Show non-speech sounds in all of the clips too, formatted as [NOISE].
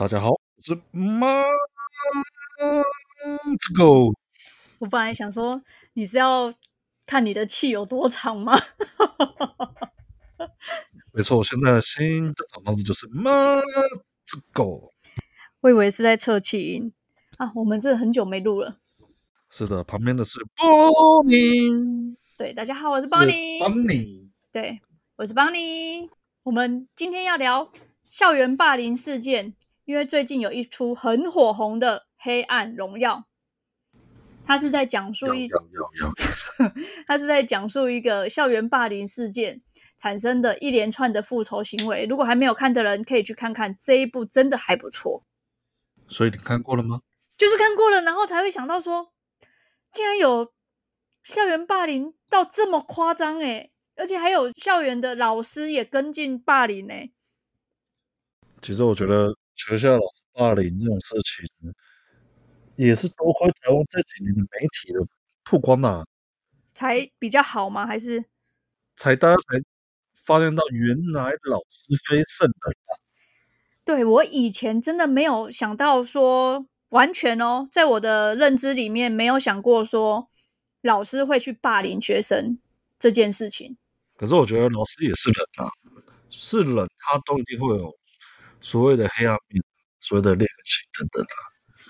大家好，我是马子狗。我本来想说，你是要看你的气有多长吗？[LAUGHS] 没错，现在的新的方式就是马子狗。我以为是在测气音啊，我们这很久没录了。是的，旁边的是邦尼。对，大家好，我是邦尼。邦尼。对，我是邦尼。我们今天要聊校园霸凌事件。因为最近有一出很火红的《黑暗荣耀》，它是在讲述一，他 [LAUGHS] 是在讲述一个校园霸凌事件产生的一连串的复仇行为。如果还没有看的人，可以去看看这一部，真的还不错。所以你看过了吗？就是看过了，然后才会想到说，竟然有校园霸凌到这么夸张诶，而且还有校园的老师也跟进霸凌诶。其实我觉得。学校老师霸凌这种事情，也是多亏台湾这几年的媒体的曝光呐、啊，才比较好吗？还是才大家才发现到原来老师非圣人啊？对，我以前真的没有想到说完全哦，在我的认知里面没有想过说老师会去霸凌学生这件事情。可是我觉得老师也是人啊，是人他都一定会有。所谓的黑暗面，所谓的劣根性等等啊。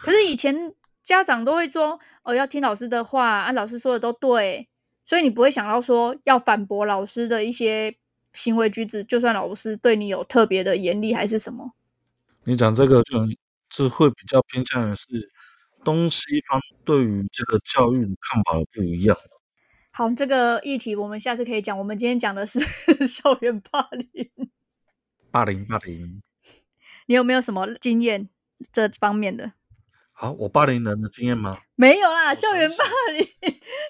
可是以前家长都会说，哦，要听老师的话，啊，老师说的都对，所以你不会想到说要反驳老师的一些行为举止，就算老师对你有特别的严厉还是什么。你讲这个就，就会比较偏向的是东西方对于这个教育的看法不一样。好，这个议题我们下次可以讲。我们今天讲的是 [LAUGHS] 校园霸凌，霸凌，霸凌。你有没有什么经验这方面的？好，我霸凌人的经验吗？没有啦，校园霸凌，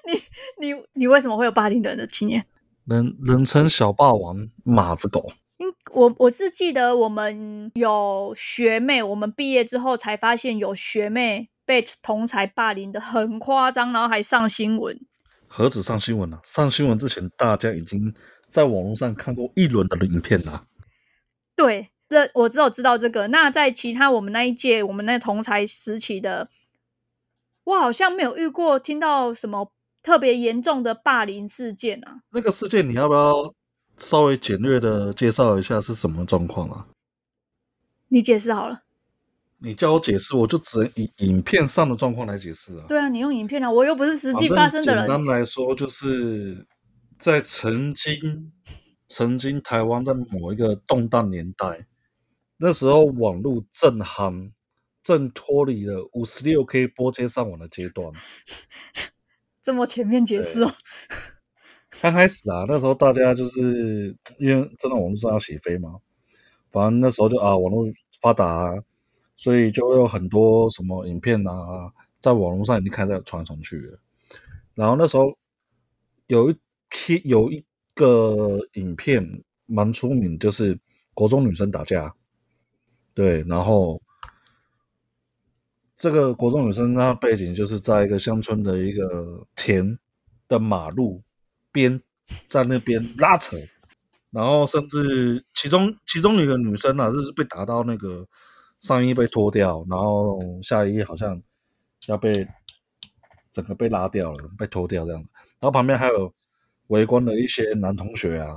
你你你为什么会有霸凌人的经验？人人称小霸王马子狗。嗯，我我是记得我们有学妹，我们毕业之后才发现有学妹被同才霸凌的很夸张，然后还上新闻。何止上新闻呢？上新闻之前，大家已经在网络上看过一轮的影片了。对。这我只有知道这个。那在其他我们那一届，我们那同才时期的，我好像没有遇过听到什么特别严重的霸凌事件啊。那个事件你要不要稍微简略的介绍一下是什么状况啊？你解释好了。你叫我解释，我就只能以影片上的状况来解释啊。对啊，你用影片啊，我又不是实际发生的人。简单来说，就是在曾经，曾经台湾在某一个动荡年代。那时候网络正夯，正脱离了五十六 K 拨接上网的阶段。这么全面解释哦。刚开始啊，那时候大家就是因为真的网络上要起飞嘛，反正那时候就啊网络发达啊，所以就会有很多什么影片啊，在网络上已经开始传来传去了。然后那时候有一批有一个影片蛮出名，就是国中女生打架。对，然后这个国中女生她背景就是在一个乡村的一个田的马路边，在那边拉扯，然后甚至其中其中一个女生啊，就是被打到那个上衣被脱掉，然后下衣好像要被整个被拉掉了，被脱掉这样，然后旁边还有围观的一些男同学啊，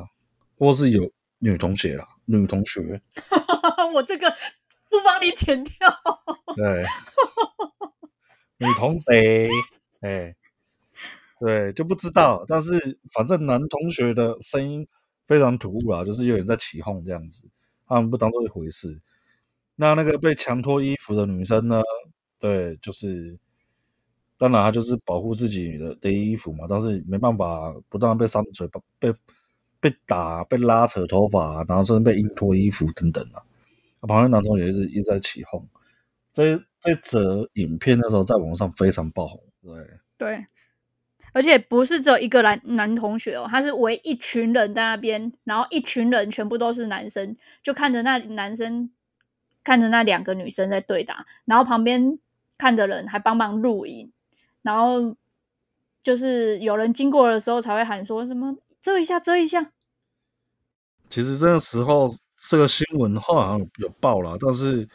或是有女同学啦，女同学。[LAUGHS] 我这个不帮你剪掉。对，女同学，哎，对，就不知道。但是反正男同学的声音非常突兀啦，就是有人在起哄这样子，他们不当做一回事。那那个被强脱衣服的女生呢？对，就是当然她就是保护自己的的衣服嘛，但是没办法，不断被扇嘴巴，被被打，被拉扯头发，然后甚至被硬脱衣服等等啊。旁边男同学一直一直在起哄，这这则影片那时候在网上非常爆红，对。对，而且不是只有一个男男同学哦，他是围一群人在那边，然后一群人全部都是男生，就看着那男生看着那两个女生在对打，然后旁边看的人还帮忙录影，然后就是有人经过的时候才会喊说什么遮一下遮一下。其实那个时候。这个新闻后来好像有报了，但是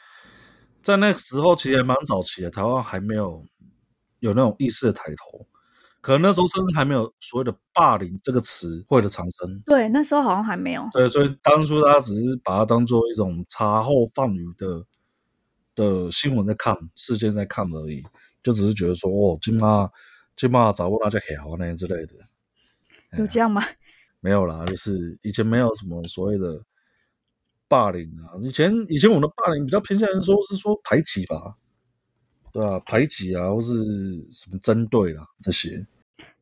在那个时候其实还蛮早期的，台湾还没有有那种意识的抬头，可能那时候甚至还没有所谓的“霸凌”这个词汇的产生。对，那时候好像还没有。对，所以当初大家只是把它当做一种茶后放鱼的的新闻在看，事件在看而已，就只是觉得说哦，今妈今妈找不到大家好那之类的。有这样吗？没有啦，就是以前没有什么所谓的霸凌啊。以前以前我们的霸凌比较偏向于说是说排挤吧，对啊，排挤啊，或是什么针对啦这些。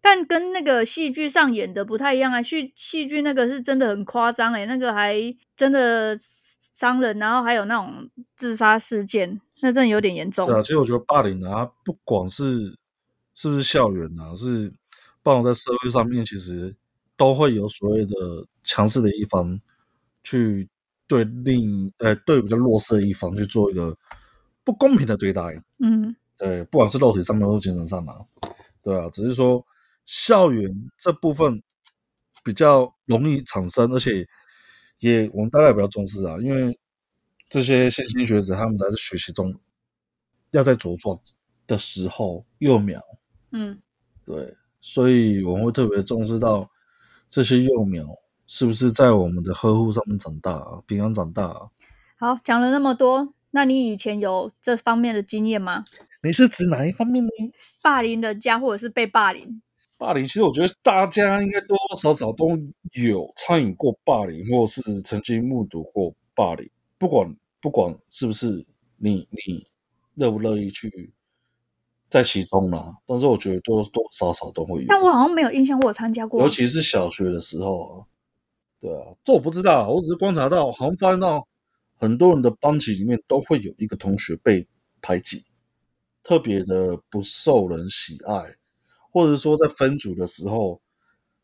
但跟那个戏剧上演的不太一样啊，戏戏剧那个是真的很夸张诶，那个还真的伤人，然后还有那种自杀事件，那真的有点严重。是啊，其实我觉得霸凌啊，不管是是不是校园啊，是霸凌在社会上面，其实。都会有所谓的强势的一方去对另呃对比较弱势的一方去做一个不公平的对待，嗯，对，不管是肉体上面或精神上嘛，对啊，只是说校园这部分比较容易产生，而且也我们大概也比较重视啊，因为这些新兴学子他们在这学习中要在茁壮的时候幼苗，嗯，对，所以我们会特别重视到。这些幼苗是不是在我们的呵护上面长大啊？平安长大啊？好，讲了那么多，那你以前有这方面的经验吗？你是指哪一方面呢？霸凌人家，或者是被霸凌？霸凌，其实我觉得大家应该多多少少都有参与过霸凌，或是曾经目睹过霸凌。不管不管是不是你，你乐不乐意去？在其中啦，但是我觉得多多少少都会有。但我好像没有印象，我有参加过。尤其是小学的时候，对啊，这我不知道，我只是观察到，好像发现到很多人的班级里面都会有一个同学被排挤，特别的不受人喜爱，或者说在分组的时候，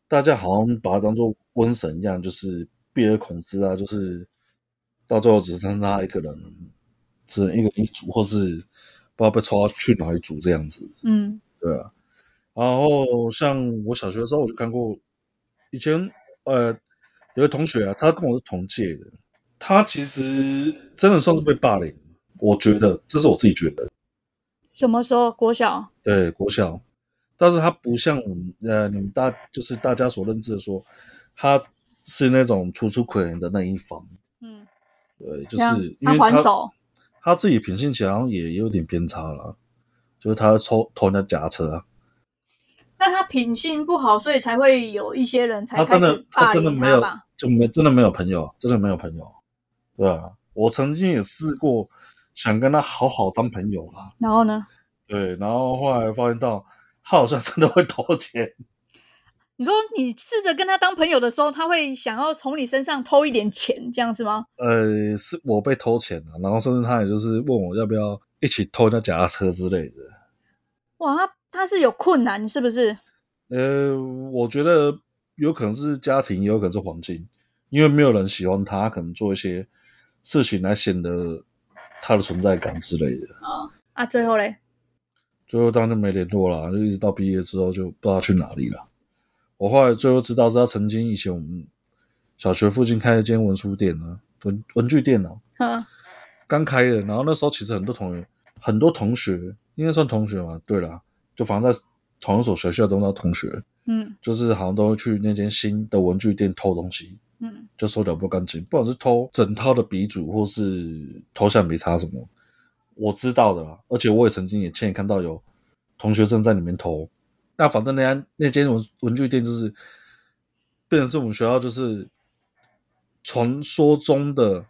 大家好像把他当做瘟神一样，就是避而恐之啊，就是到最后只剩他一个人，只能一个一组，或是。不知道被抓去哪里组这样子，嗯，对啊。然后像我小学的时候，我就看过以前呃有个同学啊，他跟我是同届的，他其实真的算是被霸凌，我觉得这是我自己觉得。什么时候？国小？对，国小。但是他不像我们呃你们大就是大家所认知的说，他是那种楚楚可怜的那一方。嗯，对，就是因为他。他还手他自己品性好像也有点偏差了，就是他偷偷人家夹车啊。那他品性不好，所以才会有一些人才他真的他真的没有就没真的没有朋友，真的没有朋友。对啊，我曾经也试过想跟他好好当朋友啦。然后呢？对，然后后来发现到他好像真的会偷钱。你说你试着跟他当朋友的时候，他会想要从你身上偷一点钱，这样是吗？呃，是我被偷钱了，然后甚至他也就是问我要不要一起偷那脚踏车之类的。哇，他他是有困难是不是？呃，我觉得有可能是家庭，也有可能是环境，因为没有人喜欢他，可能做一些事情来显得他的存在感之类的。哦、啊，最后嘞？最后当然就没联络了，就一直到毕业之后就不知道去哪里了。我后来最后知道是他曾经以前我们小学附近开了一间文书店啊，文文具店啊，刚开的。然后那时候其实很多同学，很多同学应该算同学嘛。对啦，就反正在同一所学校都那同学，嗯，就是好像都会去那间新的文具店偷东西，嗯，就手脚不干净，不管是偷整套的笔组或是偷橡皮擦什么，我知道的啦。而且我也曾经也亲眼看到有同学正在里面偷。那反正那家那间文文具店就是变成是我们学校就是传说中的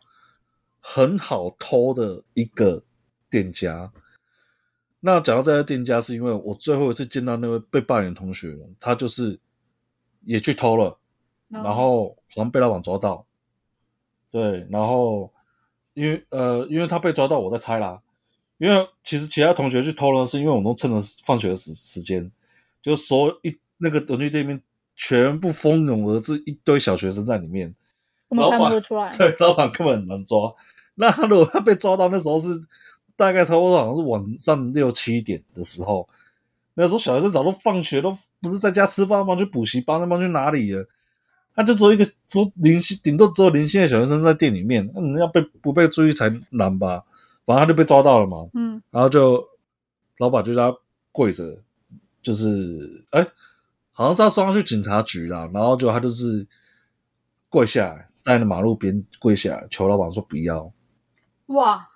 很好偷的一个店家。那讲到这家店家，是因为我最后一次见到那位被霸凌的同学了，他就是也去偷了，然后好像被老板抓到。对，然后因为呃，因为他被抓到，我在猜啦。因为其实其他同学去偷了，是因为我们都趁着放学的时时间。就所一那个文具店里面全部蜂拥而至，一堆小学生在里面，老板 [LAUGHS] 对，老板根本很难抓。那他如果他被抓到那时候是大概差不多好像是晚上六七点的时候，那时候小学生早都放学，都不是在家吃饭吗？去补习班，那帮去哪里了？他就只有一个只有零星，顶多只有零星的小学生在店里面，那你要被不被注意才难吧？反正他就被抓到了嘛。嗯，然后就老板就叫他跪着，就是哎，好像是要送他去警察局啦。然后就他就是跪下来，在那马路边跪下来，求老板说不要。哇，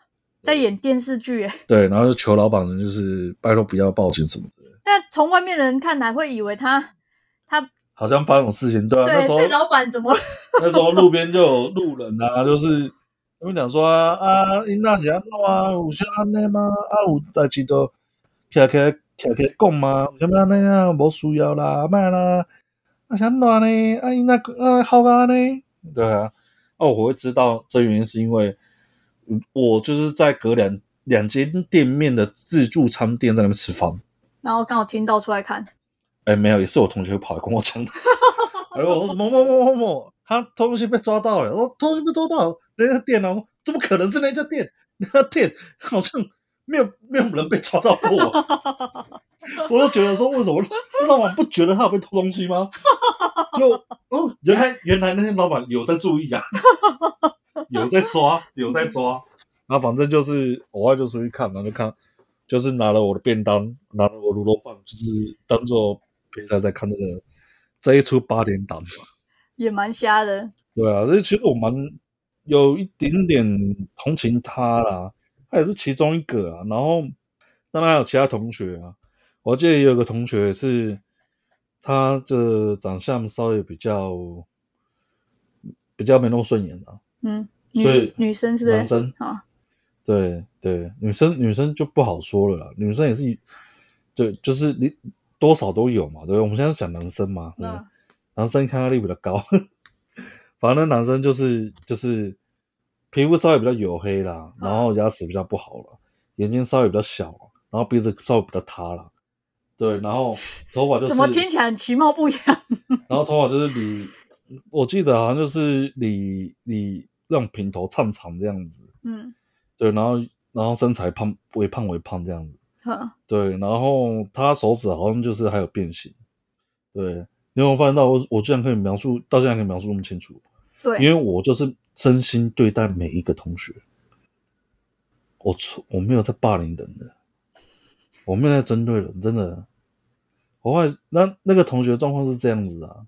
在演电视剧哎。对，然后就求老板人就是拜托不要报警什么的。那从外面人看来会以为他他好像发生事情，对啊。对，那时候老板怎么？那时候路边就有路人啊，就是他们讲说啊啊，因那是安怎啊？有啥安尼吗？啊，有代志都起来起来起来讲嘛，什么安尼啊？无需要啦，卖啦，啊，啥乱呢？啊，因那啊好啊呢？对啊，哦，我会知道这原因是因为我就是在隔两两间店面的自助餐店在那边吃饭，然后刚好听到出来看。哎，没有，也是我同学跑来跟我讲的。哎呦，我说什么某某某某，他偷东西被抓到了。我偷东西被抓到，人家店哦，怎么可能是那家店？那家店好像没有没有人被抓到过。[LAUGHS] 我都觉得说，为什么老板不觉得他有被偷东西吗？就哦，原来原来那些老板有在注意啊，[LAUGHS] 有在抓，有在抓。然后反正就是偶尔就出去看，然后就看，就是拿了我的便当，拿了我卤肉饭，就是当做。现在在看这个这一出八点档，也蛮瞎的。对啊，这其实我蛮有一点点同情他啦，他也是其中一个啊。然后当然还有其他同学啊，我记得也有个同学是他的长相稍微比较比较没那么顺眼啊。嗯，所以女生是不是？男生啊？对对，女生女生就不好说了啦。女生也是，对，就是你。多少都有嘛，对不对？我们现在是讲男生嘛，男生抗压力比较高，[LAUGHS] 反正男生就是就是皮肤稍微比较黝黑啦，然后牙齿比较不好了，眼睛稍微比较小，然后鼻子稍微比较塌了，对，然后 [LAUGHS] 头发就是怎么听起来很其貌不扬？[LAUGHS] 然后头发就是理，我记得好像就是理理那种平头长长这样子，嗯，对，然后然后身材胖，微胖微胖这样子。对，然后他手指好像就是还有变形，对，你有没有发现到我？我居然可以描述，到现在可以描述那么清楚，对，因为我就是真心对待每一个同学，我错我没有在霸凌人的，我没有在针对人，真的。我后来那那个同学状况是这样子啊，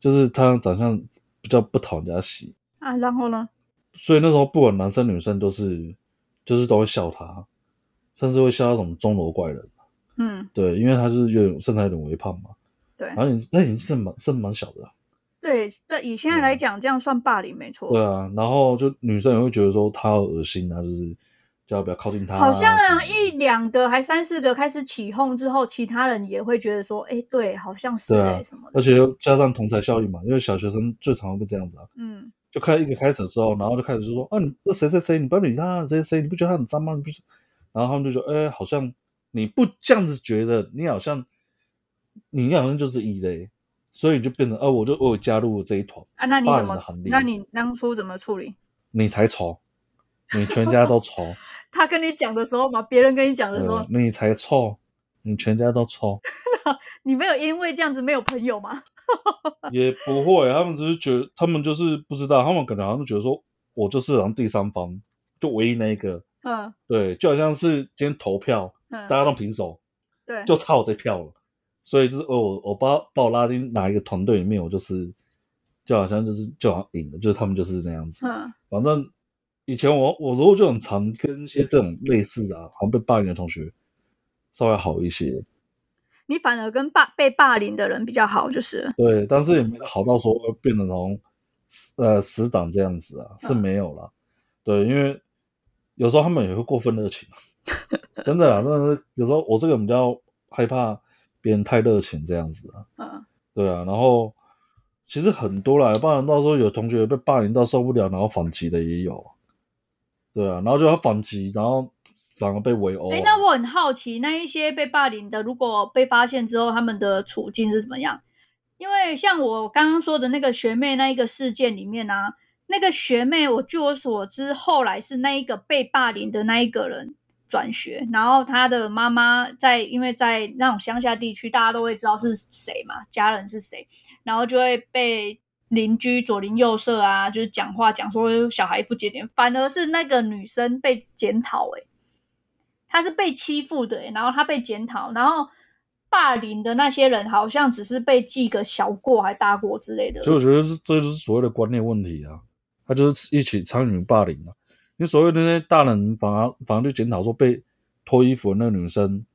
就是他长相比较不讨人家喜。啊，然后呢？所以那时候不管男生女生都是，就是都会笑他。甚至会笑那种钟楼怪人，嗯，对，因为他就是有点身材有点微胖嘛，对，然后你那眼睛是蛮是蛮小的，对，对，以现在来讲，这样算霸凌没错，对啊，然后就女生也会觉得说他好恶心啊，就是叫他不要靠近他，好像啊，一两个还三四个开始起哄之后，其他人也会觉得说，哎，对，好像是哎什么的，而且又加上同侪效应嘛，因为小学生最常会这样子啊，嗯，就开一个开始之后，然后就开始就说，啊，你那谁谁谁，你不要理他，谁谁谁，你不觉得他很脏吗？你不是。然后他们就说：“哎，好像你不这样子觉得，你好像你好像就是异类，所以就变成，哦，我就我有加入了这一团啊。那你怎么？那你当初怎么处理？你才丑，你全家都丑。[LAUGHS] 他跟你讲的时候嘛，别人跟你讲的时候，你才臭，你全家都臭。[LAUGHS] 你没有因为这样子没有朋友吗？[LAUGHS] 也不会，他们只是觉得，他们就是不知道，他们可能好像觉得说，我就是好像第三方，就唯一那一个。”嗯，对，就好像是今天投票，嗯、大家都平手，对，就差我这票了，所以就是我我把把我拉进哪一个团队里面，我就是就好像就是就好像赢了，就是他们就是那样子。嗯，反正以前我我如果就很常跟一些这种类似啊，好像被霸凌的同学稍微好一些。你反而跟霸被霸凌的人比较好，就是对，但是也没好到说变成从呃死党这样子啊，是没有了。嗯、对，因为。有时候他们也会过分热情，[LAUGHS] 真的啦，真的是有时候我这个比较害怕别人太热情这样子啊。嗯，对啊，然后其实很多啦，不然到时候有同学被霸凌到受不了，然后反击的也有。对啊，然后就要反击，然后反而被围殴。哎，那我很好奇，那一些被霸凌的，如果被发现之后，他们的处境是怎么样？因为像我刚刚说的那个学妹那一个事件里面啊。那个学妹，我据我所知，后来是那一个被霸凌的那一个人转学，然后他的妈妈在，因为在那种乡下地区，大家都会知道是谁嘛，家人是谁，然后就会被邻居左邻右舍啊，就是讲话讲说小孩不检点，反而是那个女生被检讨，诶她是被欺负的，然后她被检讨，然后霸凌的那些人好像只是被记个小过还大过之类的。所以我觉得是这就是所谓的观念问题啊，他就是一起参与霸凌啊。你所谓的那些大人反而反而就检讨说被脱衣服的那个女生，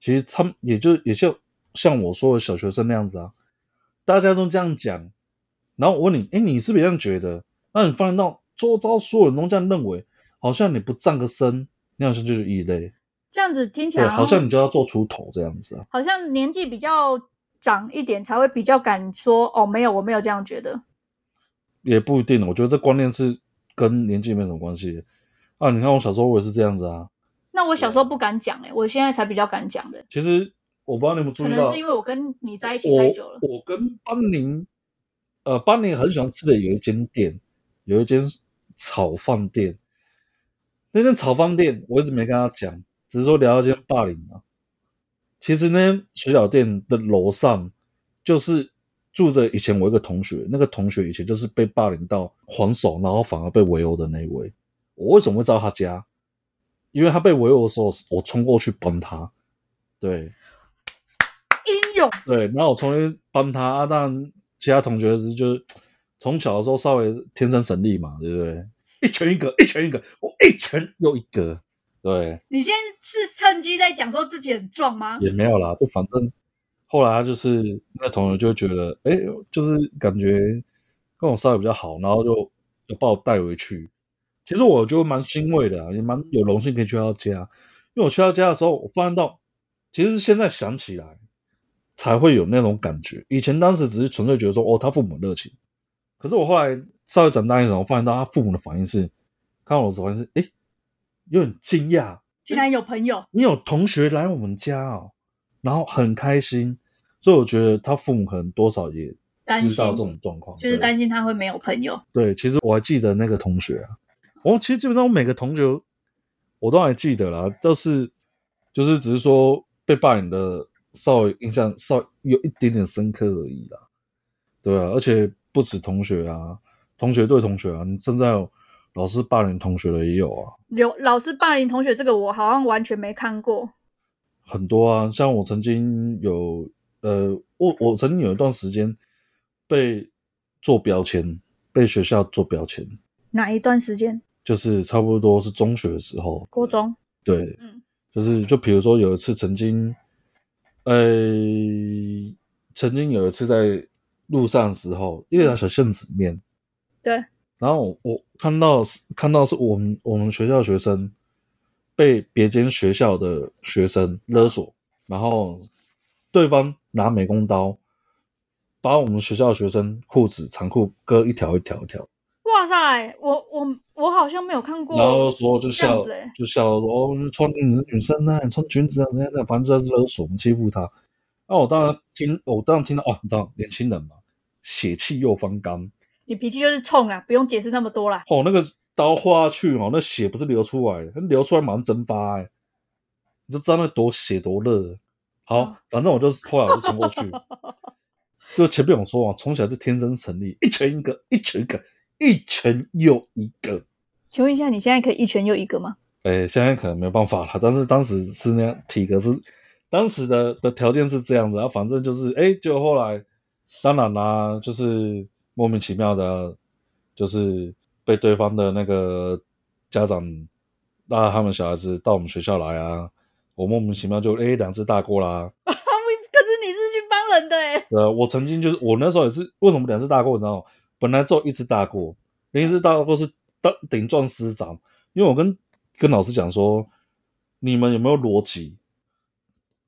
其实他们也就也就像我说的小学生那样子啊，大家都这样讲。然后我问你，哎，你是不是这样觉得？那你发现到周遭所有人都这样认为，好像你不站个身，你好像就是异类。这样子听起来好像你就要做出头这样子啊。好像年纪比较长一点才会比较敢说哦，没有，我没有这样觉得。也不一定，我觉得这观念是跟年纪没什么关系啊。你看我小时候我也是这样子啊。那我小时候不敢讲哎、欸，我现在才比较敢讲的。其实我不知道你们注意到，可能是因为我跟你在一起太久了。我，我跟班宁。呃，班尼很喜欢吃的有一间店，有一间炒饭店。那间炒饭店我一直没跟他讲，只是说聊到一间霸凌啊。其实呢，水饺店的楼上就是住着以前我一个同学，那个同学以前就是被霸凌到还手，然后反而被围殴的那一位。我为什么会知道他家？因为他被围殴的时候，我冲过去帮他。对，英勇。对，然后我冲去帮他，啊，当然。其他同学是就是从小的时候稍微天生神力嘛，对不对？一拳一个，一拳一个，我一拳又一个，对。你现在是趁机在讲说自己很壮吗？也没有啦，就反正后来他就是那同学就觉得，哎，就是感觉跟我稍微比较好，然后就就把我带回去。其实我就蛮欣慰的，也蛮有荣幸可以去他家，因为我去他家的时候，我发现到，其实现在想起来。才会有那种感觉。以前当时只是纯粹觉得说，哦，他父母热情。可是我后来稍微长大一点，我发现到他父母的反应是，看到我的时候是，哎，有点惊讶，竟然有朋友，你有同学来我们家哦，然后很开心。所以我觉得他父母可能多少也知道这种状况，就是担心他会没有朋友。对，其实我还记得那个同学啊，我其实基本上我每个同学我都还记得啦，就是就是只是说被霸凌的。稍微印象稍微有一点点深刻而已啦，对啊，而且不止同学啊，同学对同学啊，你正在有老师霸凌同学的也有啊。有老师霸凌同学这个我好像完全没看过。很多啊，像我曾经有呃，我我曾经有一段时间被做标签，被学校做标签。哪一段时间？就是差不多是中学的时候。高中。对，嗯，就是就比如说有一次曾经。呃，曾经有一次在路上的时候，一条小巷子里面，对，然后我，我看到看到是我们我们学校学生被别间学校的学生勒索，然后对方拿美工刀把我们学校的学生裤子长裤割一条一条一条。哇塞，我我我好像没有看过。然后说就笑，就笑说哦，穿你是女生啊，穿裙子啊，怎样怎样，反正就是勒索，欺负他。那我当然听，我当然听到哦，你知道年轻人嘛，血气又方刚。你脾气就是冲啊，不用解释那么多啦。哦，那个刀划下去哦，那血不是流出来，流出来马上蒸发，哎，你就知道那多血多热。好，反正我就后来我就冲过去，[LAUGHS] 就前面我说啊，从小就天生神力，一拳一个，一拳一个。一拳又一个，请问一下，你现在可以一拳又一个吗？哎、欸，现在可能没办法了，但是当时是那样，体格是当时的的条件是这样子啊，反正就是哎、欸，就后来当然啦、啊，就是莫名其妙的，就是被对方的那个家长拉他们小孩子到我们学校来啊，我莫名其妙就哎两、欸、只大过啦。[LAUGHS] 可是你是去帮人的哎、欸。呃，我曾经就是我那时候也是，为什么两只大过？你知道吗？本来只有一只大过，另一只大过是当顶撞师长。因为我跟跟老师讲说，你们有没有逻辑？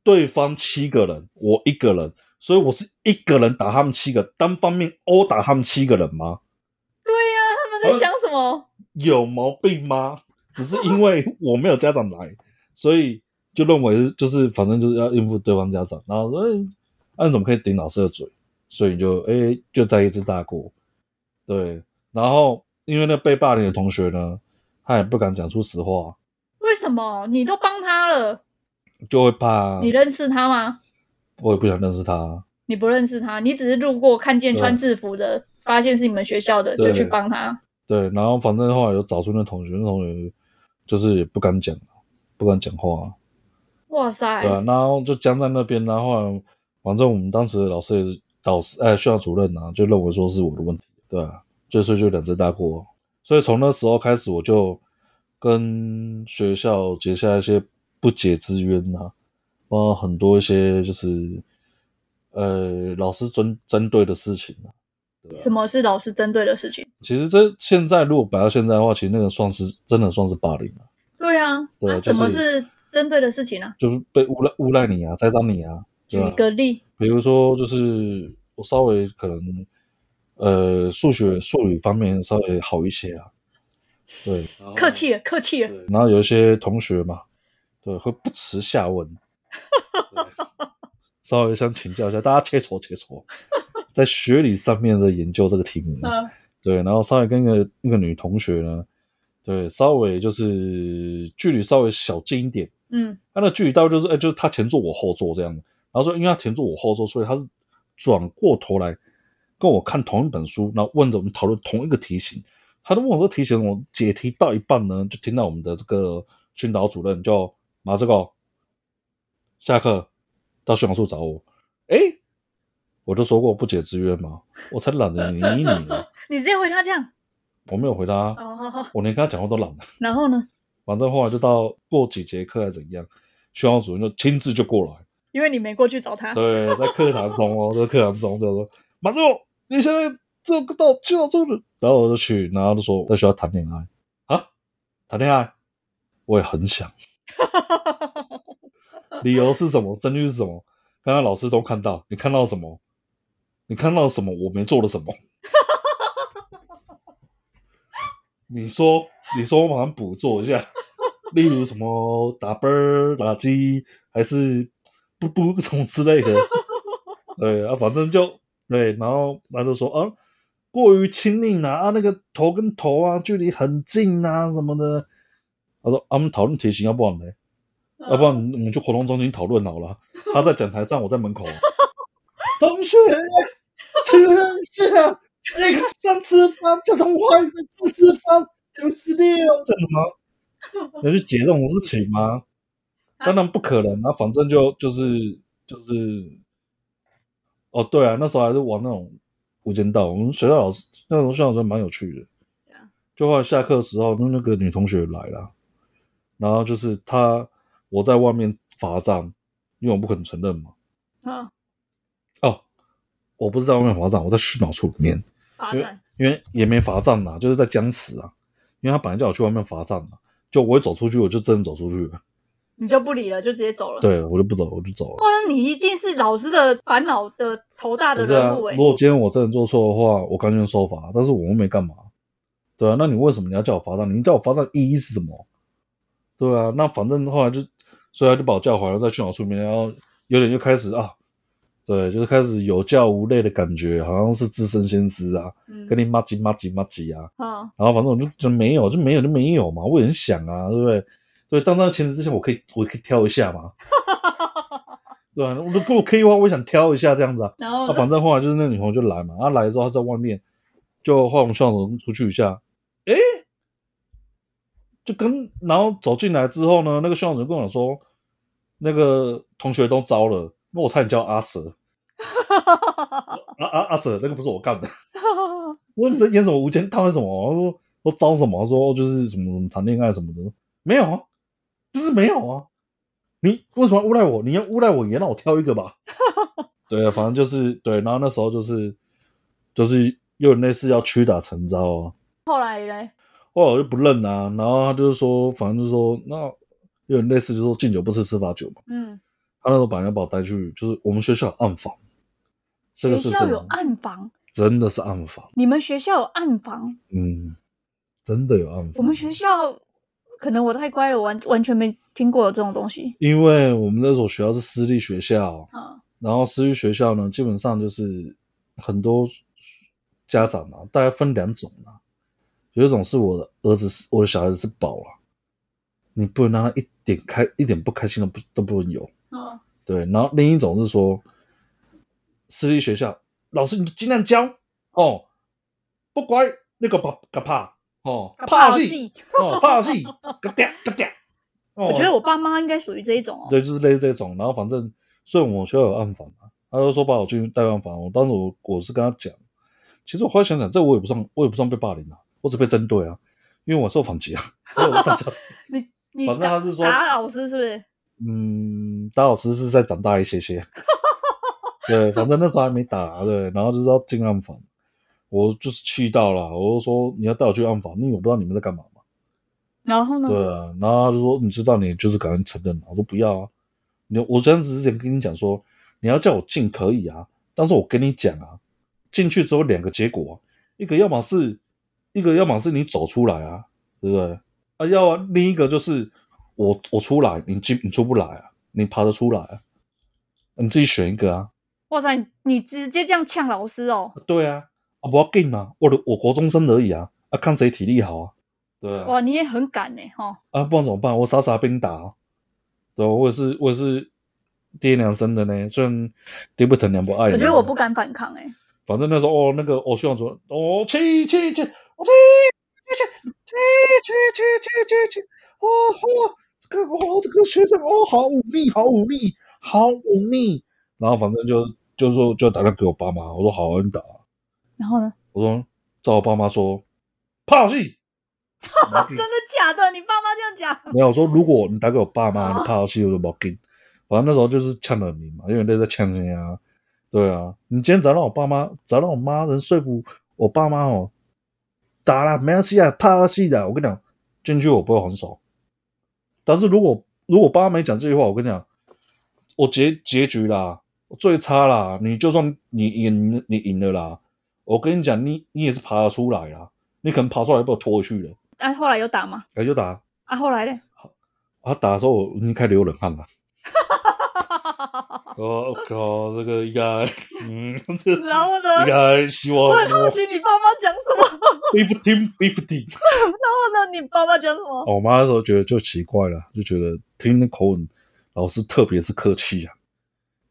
对方七个人，我一个人，所以我是一个人打他们七个，单方面殴打他们七个人吗？对呀、啊，他们在想什么？有毛病吗？只是因为我没有家长来，所以就认为就是反正就是要应付对方家长，然后说，那、啊、你怎么可以顶老师的嘴？所以就哎，就再一只大过。对，然后因为那被霸凌的同学呢，他也不敢讲出实话。为什么？你都帮他了，就会怕。你认识他吗？我也不想认识他。你不认识他，你只是路过看见穿制服的发现是你们学校的，就去帮他。对，然后反正后来有找出那同学，那同学就是也不敢讲，不敢讲话。哇塞！对啊，然后就僵在那边，然后反正我们当时的老师也是导师，哎，学校主任啊，就认为说是我的问题，对啊，就所以就两只大锅。所以从那时候开始，我就跟学校结下一些不解之缘呐、啊，包括很多一些就是呃老师针针对的事情、啊啊、什么是老师针对的事情？其实这现在如果摆到现在的话，其实那个算是真的算是霸凌了、啊。对啊，对，啊就是、什么是针对的事情呢、啊？就是被诬赖诬赖你啊，栽赃你啊。举个例，比如说就是我稍微可能。呃，数学、数理方面稍微好一些啊。对，客气了，客气了。然后有一些同学嘛，对，会不耻下问，稍微想请教一下，大家切磋切磋，在学理上面的研究这个题目。嗯、对，然后稍微跟一个那个女同学呢，对，稍微就是距离稍微小近一点。嗯，他那距离大概就是，哎，就是他前座我后座这样。然后说，因为他前座我后座，所以他是转过头来。跟我看同一本书，然后问着我们讨论同一个题型，他都问我说题型，我解题到一半呢，就听到我们的这个训导主任叫马这个下课到训导处找我，哎，我就说过不解之约嘛，我才懒得理你呢。[LAUGHS] 你直接回他这样？我没有回他，我连跟他讲话都懒得。然后呢？反正后来就到过几节课还是怎样，训导主任就亲自就过来，因为你没过去找他。对，在课堂中哦，[LAUGHS] 在课堂中就说马这个。你现在这个到就到这了，然后我就去，然后就说在学校谈恋爱啊，谈恋爱，我也很想，[LAUGHS] 理由是什么？证据是什么？刚刚老师都看到，你看到什么？你看到什么？我没做了什么？[LAUGHS] 你说，你说，我马上补做一下，[LAUGHS] 例如什么打啵打鸡，还是不不什么之类的，对啊，反正就。对，然后他就说啊，过于亲密啊，啊，那个头跟头啊，距离很近啊，什么的。他说，啊，我们讨论题型，要不然呢？啊、要不然我们去活动中心讨论好了。他在讲台上，我在门口。[LAUGHS] 同学，请问是啊，x 三次方加上 y 的四次方等于十六，真的吗？要去解这种事情吗？当然不可能啊，反正就就是就是。哦，对啊，那时候还是玩那种无间道。我们学校老师那种学校老师蛮有趣的。就后来下课的时候，那那个女同学来了，然后就是她，我在外面罚站，因为我不可能承认嘛。啊。哦，我不是在外面罚站，我在训导处里面。罚站。因为也没罚站呐，就是在僵持啊。因为他本来叫我去外面罚站嘛，就我一走出去，我就真的走出去了。你就不理了，就直接走了。对，我就不走，我就走了。哇，那你一定是老师的烦恼的头大的人物哎、欸。如果今天我真的做错的话，我甘愿受罚，但是我又没干嘛。对啊，那你为什么你要叫我罚站？你叫我罚站意义是什么？对啊，那反正后来就，所以他就把我叫回来，在训导处里面，然后有点就开始啊，对，就是开始有教无类的感觉，好像是资深先师啊，嗯、跟你麻吉麻吉麻吉啊。啊。然后反正我就就没有，就没有就没有嘛，我也很想啊，对不对？对，当在前提之前，我可以，我可以挑一下嘛。[LAUGHS] 对啊，我如果可以的话，我想挑一下这样子啊。然后，那反正后来就是那个女朋友就来嘛，她来之后，她在外面就换我们校长出去一下，诶，就跟然后走进来之后呢，那个校长跟我说，那个同学都招了，那我差点叫阿蛇。[LAUGHS] 阿阿阿蛇，那个不是我干的。我 [LAUGHS] 问你在演什么无间道？什么？我说我招什么？他说就是什么什么谈恋爱什么的，没有啊。就是没有啊！你为什么诬赖我？你要诬赖我也让我挑一个吧。对啊，反正就是对。然后那时候就是就是有点类似要屈打成招啊。后来嘞？后来我就不认啊。然后他就是说，反正就是说，那有点类似，就是说敬酒不吃吃罚酒嘛。嗯。他那时候本来要把我带去，就是我们学校有暗房。这个是学校有暗房？真的是暗房。你们学校有暗房？嗯，真的有暗房。我们学校。可能我太乖了，我完完全没听过有这种东西。因为我们那所学校是私立学校，嗯，然后私立学校呢，基本上就是很多家长嘛，大概分两种嘛，有一种是我的儿子是，我的小孩子是宝啊，你不能让他一点开一点不开心的不都不能有，嗯，对。然后另一种是说，私立学校老师你就尽量教哦，不乖，那个怕个怕哦，怕戏哦，怕死，咯嗲咯嗲。我觉得我爸妈应该属于这一种哦。对，就是类似这种。然后反正虽然我学校有暗房嘛，他就说把我进去带暗房。我当时我我是跟他讲，其实我后来想想，这我也不算，我也不算被霸凌啊，我只被针对啊，因为我受反击啊。[LAUGHS] [LAUGHS] 你你反正他是说打老师是不是？嗯，打老师是再长大一些些。[LAUGHS] 对，反正那时候还没打，对，然后就是要进暗房，我就是气到了，我就说你要带我去暗房，因为我不知道你们在干嘛嘛。然后呢？对啊，然后他就说你知道你就是赶紧承认，我说不要啊，你我这样子之前跟你讲说你要叫我进可以啊，但是我跟你讲啊，进去之后两个结果，啊一个要么是，一个要么是你走出来啊，对不对？啊，要啊，另一个就是我我出来，你进你出不来啊，你爬得出来啊，你自己选一个啊。哇塞，你直接这样呛老师哦？对啊，啊不要紧嘛，我的我国中生而已啊，啊看谁体力好啊。对啊，哇，你也很敢呢，哈！啊，不然怎么办？我傻傻被你打，对，我也是，我也是爹娘生的呢，虽然爹不疼娘不爱。我觉得我不敢反抗，哎。反正那时候，哦，那个，我希望说，哦，去去去，我去去去去去去去去，哦哦，这个哦，这个学生哦，好忤逆，好忤逆，好忤逆。然后反正就就是说就打电话给我爸妈，我说好，你打。然后呢？我说找我爸妈说，怕戏。[LAUGHS] 真的假的？你爸妈这样讲？没有，我说如果你打给我爸妈，你怕到气我就不给。反正那时候就是呛了你嘛，因为那在呛人啊。对啊，你今天只要让我爸妈，只要让我妈能说服我爸妈哦，打了没关系啊，怕到气的。我跟你讲，进去我不会还手。但是如果如果爸妈没讲这句话，我跟你讲，我结结局啦，最差啦，你就算你赢，你赢了啦，我跟你讲，你你也是爬得出来啦，你可能爬出来被我拖回去了。啊，后来有打吗？哎，就打。啊，后来呢？啊，打的时候我已经开始流冷汗了。我 [LAUGHS] 靠，这个应该，嗯，然后呢？应该希望。我很好奇你爸妈讲什么。Fifteen, [LAUGHS] fifteen。然后呢？你爸妈讲什么？我妈那时候觉得就奇怪了，就觉得听那口吻，老师特别是客气啊，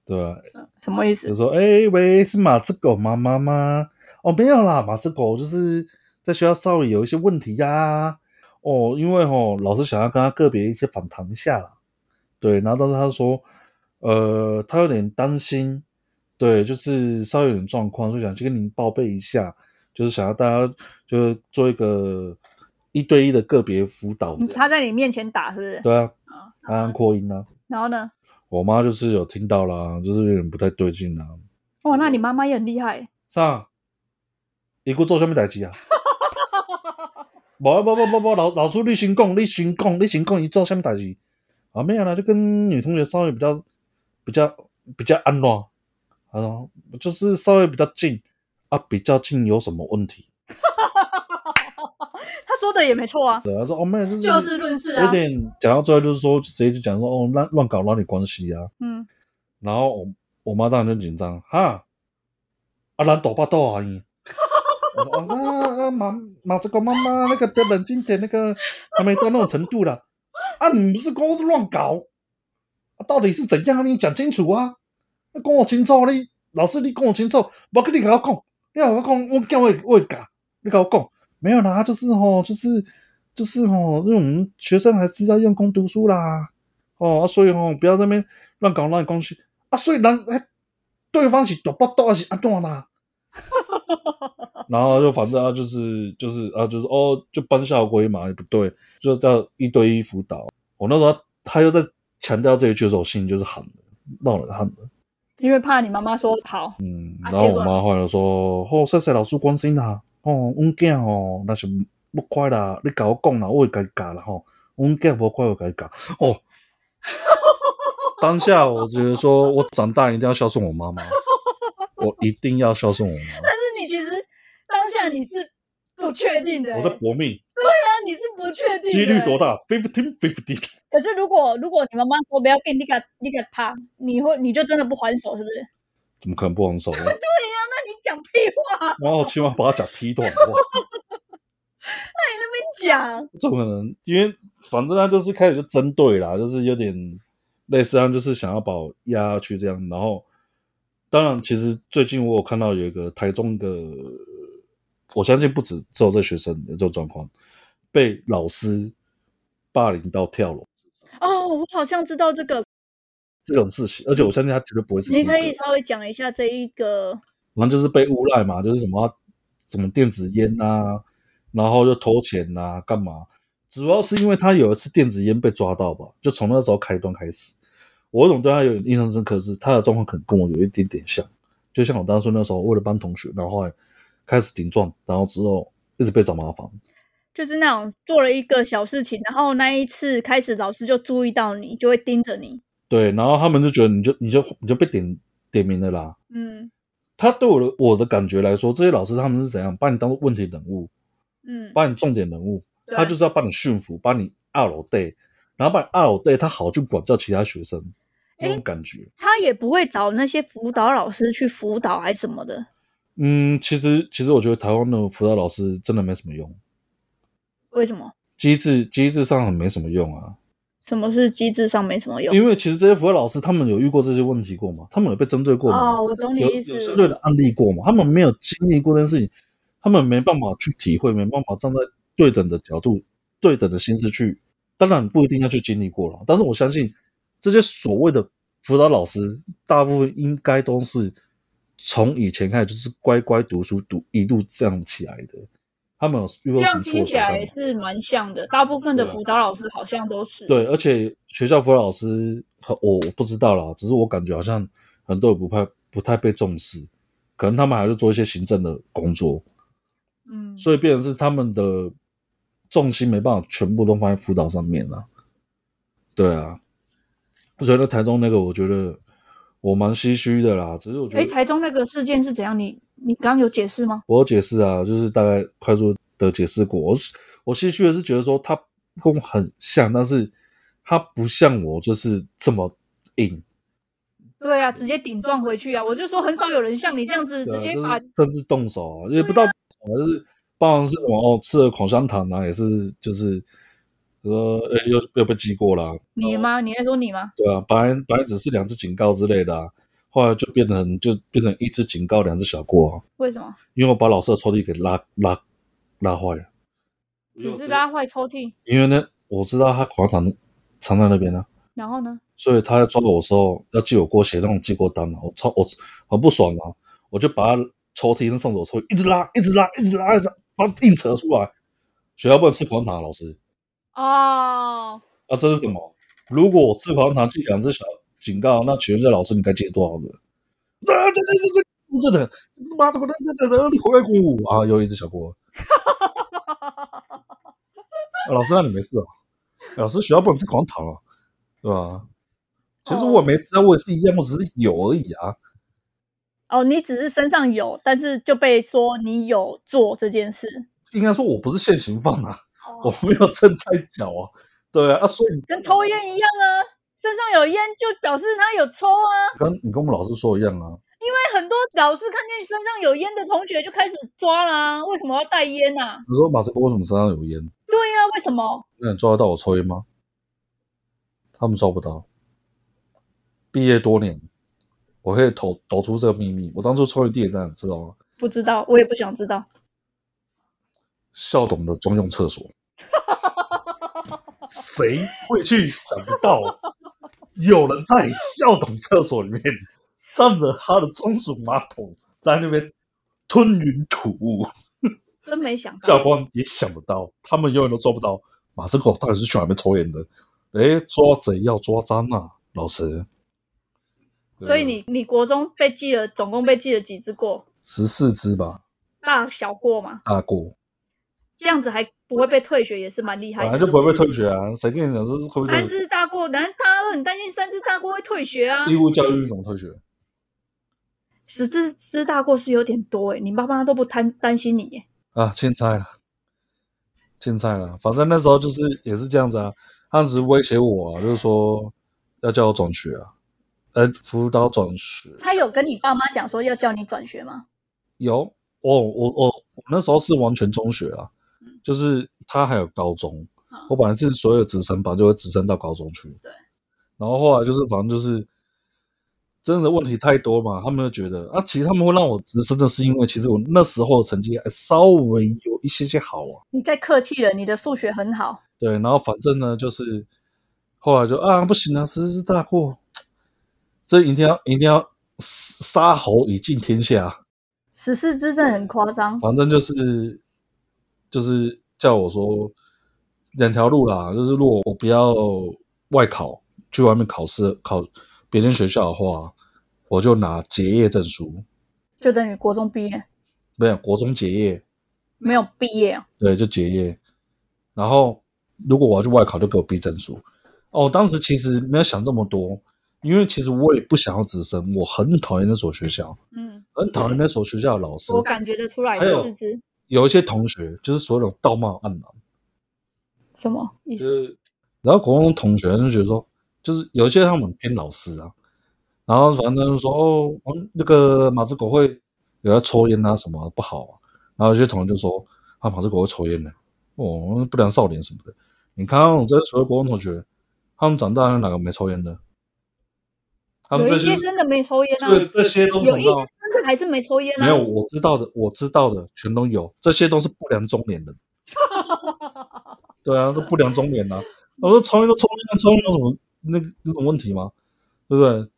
对吧？什么意思？就说，哎喂，是马子狗妈妈吗？哦，没有啦，马子狗就是。在学校稍微有一些问题呀、啊，哦，因为哦，老师想要跟他个别一些访谈一下啦，对，然后当时他说，呃，他有点担心，对，就是稍微有点状况，所以想去跟您报备一下，就是想要大家就是做一个一对一的个别辅导。他在你面前打是不是？对啊，他按扩音啊。然后呢？我妈就是有听到啦，就是有点不太对劲啦。哦，那你妈妈也很厉害。啥？一个做什么代志啊？不不不不不，老老师你先讲，你先讲，你先讲，你做什么代志？啊，没有啦，就跟女同学稍微比较比较比较安乐，啊，就是稍微比较近啊，比较近有什么问题？[LAUGHS] 他说的也没错啊。对，他说哦，没有，就是就事论事啊。有点讲到最后就是说，直接就讲说哦，乱乱搞男女关系啊。嗯。然后我我妈当然就紧张，哈，啊，咱多巴多啊你。啊啊妈妈，这个妈妈那个别冷静点，那个 [LAUGHS] 还没到那种程度了。啊，你不是跟我乱搞，啊，到底是怎样？你讲清楚啊！你跟我清楚，你老师，你跟我清楚，我跟你跟我讲，你跟我讲，我叫我我会改，你跟我讲，没有啦，就是吼，就是就是吼，因为我们学生还是要用功读书啦，哦，啊、所以吼，不要在那边乱搞乱东西啊，所以人哎，对方是多不多还是安怎啦？[LAUGHS] 然后就反正啊，就是就是啊，就是哦，就班校规嘛，也不对，就要一对一辅导。我那时候他又在强调这个接受性，就是喊的，闹人喊的。因为怕你妈妈说好。嗯，然后我妈后来说：“哦，谢谢老师关心啦。哦，阮囝吼，那是不乖啦，你甲我讲啦，我会甲伊教啦。吼，阮囝无乖，我甲伊教。哦，当下我觉得说我长大一定要孝顺我妈妈，我一定要孝顺我妈妈。但是你其实。当下你是不确定的、欸，我在搏命。对啊，你是不确定几率多大？Fifteen [LAUGHS] fifteen。可是如果如果你妈妈说不要给你个你个他，你会你就真的不还手是不是？怎么可能不还手呢？[LAUGHS] 对呀、啊，那你讲屁话！然后起码把他讲踢断。那你那边讲？怎么可能？因为反正他就是开始就针对啦，就是有点类似，上就是想要把我压下去这样。然后，当然，其实最近我有看到有一个台中的。我相信不止只有这学生有这种状况，被老师霸凌到跳楼。哦，我好像知道这个这种事情，而且我相信他绝对不会是。你可以稍微讲一下这一个，反正就是被诬赖嘛，就是什么什么电子烟啊，然后又偷钱啊，干嘛？主要是因为他有一次电子烟被抓到吧，就从那时候开端开始，我总对他有印象深刻是他的状况可能跟我有一点点像，就像我当初那时候为了帮同学，然后后来开始顶撞，然后之后一直被找麻烦。就是那种做了一个小事情，然后那一次开始，老师就注意到你，就会盯着你。对，然后他们就觉得你就你就你就被点点名了啦。嗯，他对我的我的感觉来说，这些老师他们是怎样把你当做问题人物，嗯，把你重点人物，他就是要把你驯服，把你二楼带，然后把你二楼带，他好去管教其他学生那种感觉。他也不会找那些辅导老师去辅导还是什么的。嗯，其实其实我觉得台湾的辅导老师真的没什么用。为什么？机制机制上很没什么用啊？什么是机制上没什么用？因为其实这些辅导老师他们有遇过这些问题过吗？他们有被针对过吗？哦，我懂你意思。有有针对的案例过吗？他们没有经历过这件事情，他们没办法去体会，没办法站在对等的角度、对等的心思去。当然不一定要去经历过了，但是我相信这些所谓的辅导老师，大部分应该都是从以前开始就是乖乖读书读一路这样起来的。他们？这样听起来也是蛮像的。大部分的辅导老师好像都是对，而且学校辅导老师，我我不知道啦，只是我感觉好像很多人不太不太被重视，可能他们还是做一些行政的工作，嗯，所以变成是他们的重心没办法全部都放在辅导上面了。对啊，所以那台中那个，我觉得我蛮唏嘘的啦。只是我觉得，哎，台中那个事件是怎样？你？你刚刚有解释吗？我有解释啊，就是大概快速的解释过。我我唏嘘的是觉得说他跟我很像，但是他不像我，就是这么硬。对啊，直接顶撞回去啊！我就说很少有人像你这样子直接把、就是、甚至动手啊，也不到，啊、就是包含是什么哦，吃了口香糖啊，也是就是说呃又又被记过了、啊。你吗？你在说你吗？对啊，本来本来只是两次警告之类的啊。后来就变成就变成一只警告，两只小过啊。为什么？因为我把老师的抽屉给拉拉拉坏了。只是拉坏抽屉。因为呢，我知道他口香糖藏在那边呢。然后呢？所以他在抓我的时候要记我过写那种记过单嘛。我超我很不爽啊！我就把他抽屉跟上手抽屉一直拉，一直拉，一直拉，一直拉，把他硬扯出来。学校不能吃口香糖，老师。哦。啊，这是什么？如果我吃口香糖记两只小。警告！那请问一下老师，你该记多少个？啊，这这这这这的，妈的，我这这这你回来过我啊！又一只小过。老师，那你没事啊？老师，学校不能吃口香糖啊，对吧？其实我没吃，我也是一样，我只是有而已啊。哦，你只是身上有，但是就被说你有做这件事。应该说我不是现行犯啊，我没有 [LAUGHS] 正在缴啊。对啊，啊，所以跟抽烟一样啊。身上有烟就表示他有抽啊，跟你跟我们老师说一样啊。因为很多老师看见身上有烟的同学就开始抓啦、啊。为什么要带烟啊？你说马斯克为什么身上有烟？对呀、啊，为什么？那你抓得到我抽烟吗？他们抓不到。毕业多年，我可以抖抖出这个秘密。我当初抽烟第一站，知道吗？不知道，我也不想知道。校董的专用厕所，[LAUGHS] 谁会去想得到？有人在校董厕所里面站着他的专属马桶，在那边吞云吐雾，真没想到。教官也想不到，他们永远都抓不到马斯克到底是去哪边抽烟的。哎，抓贼要抓脏啊，老师。所以你你国中被记了，总共被记了几只过？十四只吧。大小过吗？大过。这样子还不会被退学，也是蛮厉害的。本来就不会被退学啊！谁跟你讲这是会？三支大过，难大家都很担心三支大过会退学啊！义务教育怎么退学？十支支大过是有点多诶，你爸妈都不担担心你耶？啊，欠债了，欠债了。反正那时候就是也是这样子啊，他只是威胁我啊，就是说要叫我转学啊，呃，辅导转学。他有跟你爸妈讲说要叫你转学吗？有，哦，我我我那时候是完全中学啊。就是他还有高中，嗯、我本来是所有的直升班就会直升到高中去。对，然后后来就是反正就是真的问题太多嘛，他们就觉得啊，其实他们会让我直升的是因为其实我那时候的成绩还稍微有一些些好啊。你太客气了，你的数学很好。对，然后反正呢，就是后来就啊，不行啊，十四大过，这一定要一定要杀猴以尽天下。十四支真的很夸张。反正就是就是叫我说两条路啦，就是如果我不要外考去外面考试考。别间学校的话，我就拿结业证书，就等于国中毕业。没有国中结业，没有毕业啊。对，就结业。然后如果我要去外考，就给我毕证书。哦，当时其实没有想这么多，因为其实我也不想要直升，我很讨厌那所学校，嗯，很讨厌那所学校的老师。我感觉得出来是师资。有一些同学就是所有的道貌岸然，什么意思？就是、然后国中同学就觉得说。就是有一些他们偏老师啊，然后反正就说哦，那个马子狗会有在抽烟啊什么不好啊，然后有些同学就说啊马子狗会抽烟呢，哦不良少年什么的。你看我这些所有国中同学，他们长大有哪个没抽烟的？他们这些有一些真的没抽烟啊，对，这些都是有一些还是没抽烟啊。没有，我知道的，我知道的全都有，这些都是不良中年人。[LAUGHS] 对啊，都不良中年啊。我说抽烟都抽烟，抽烟有什么？那那种问题吗？对不对？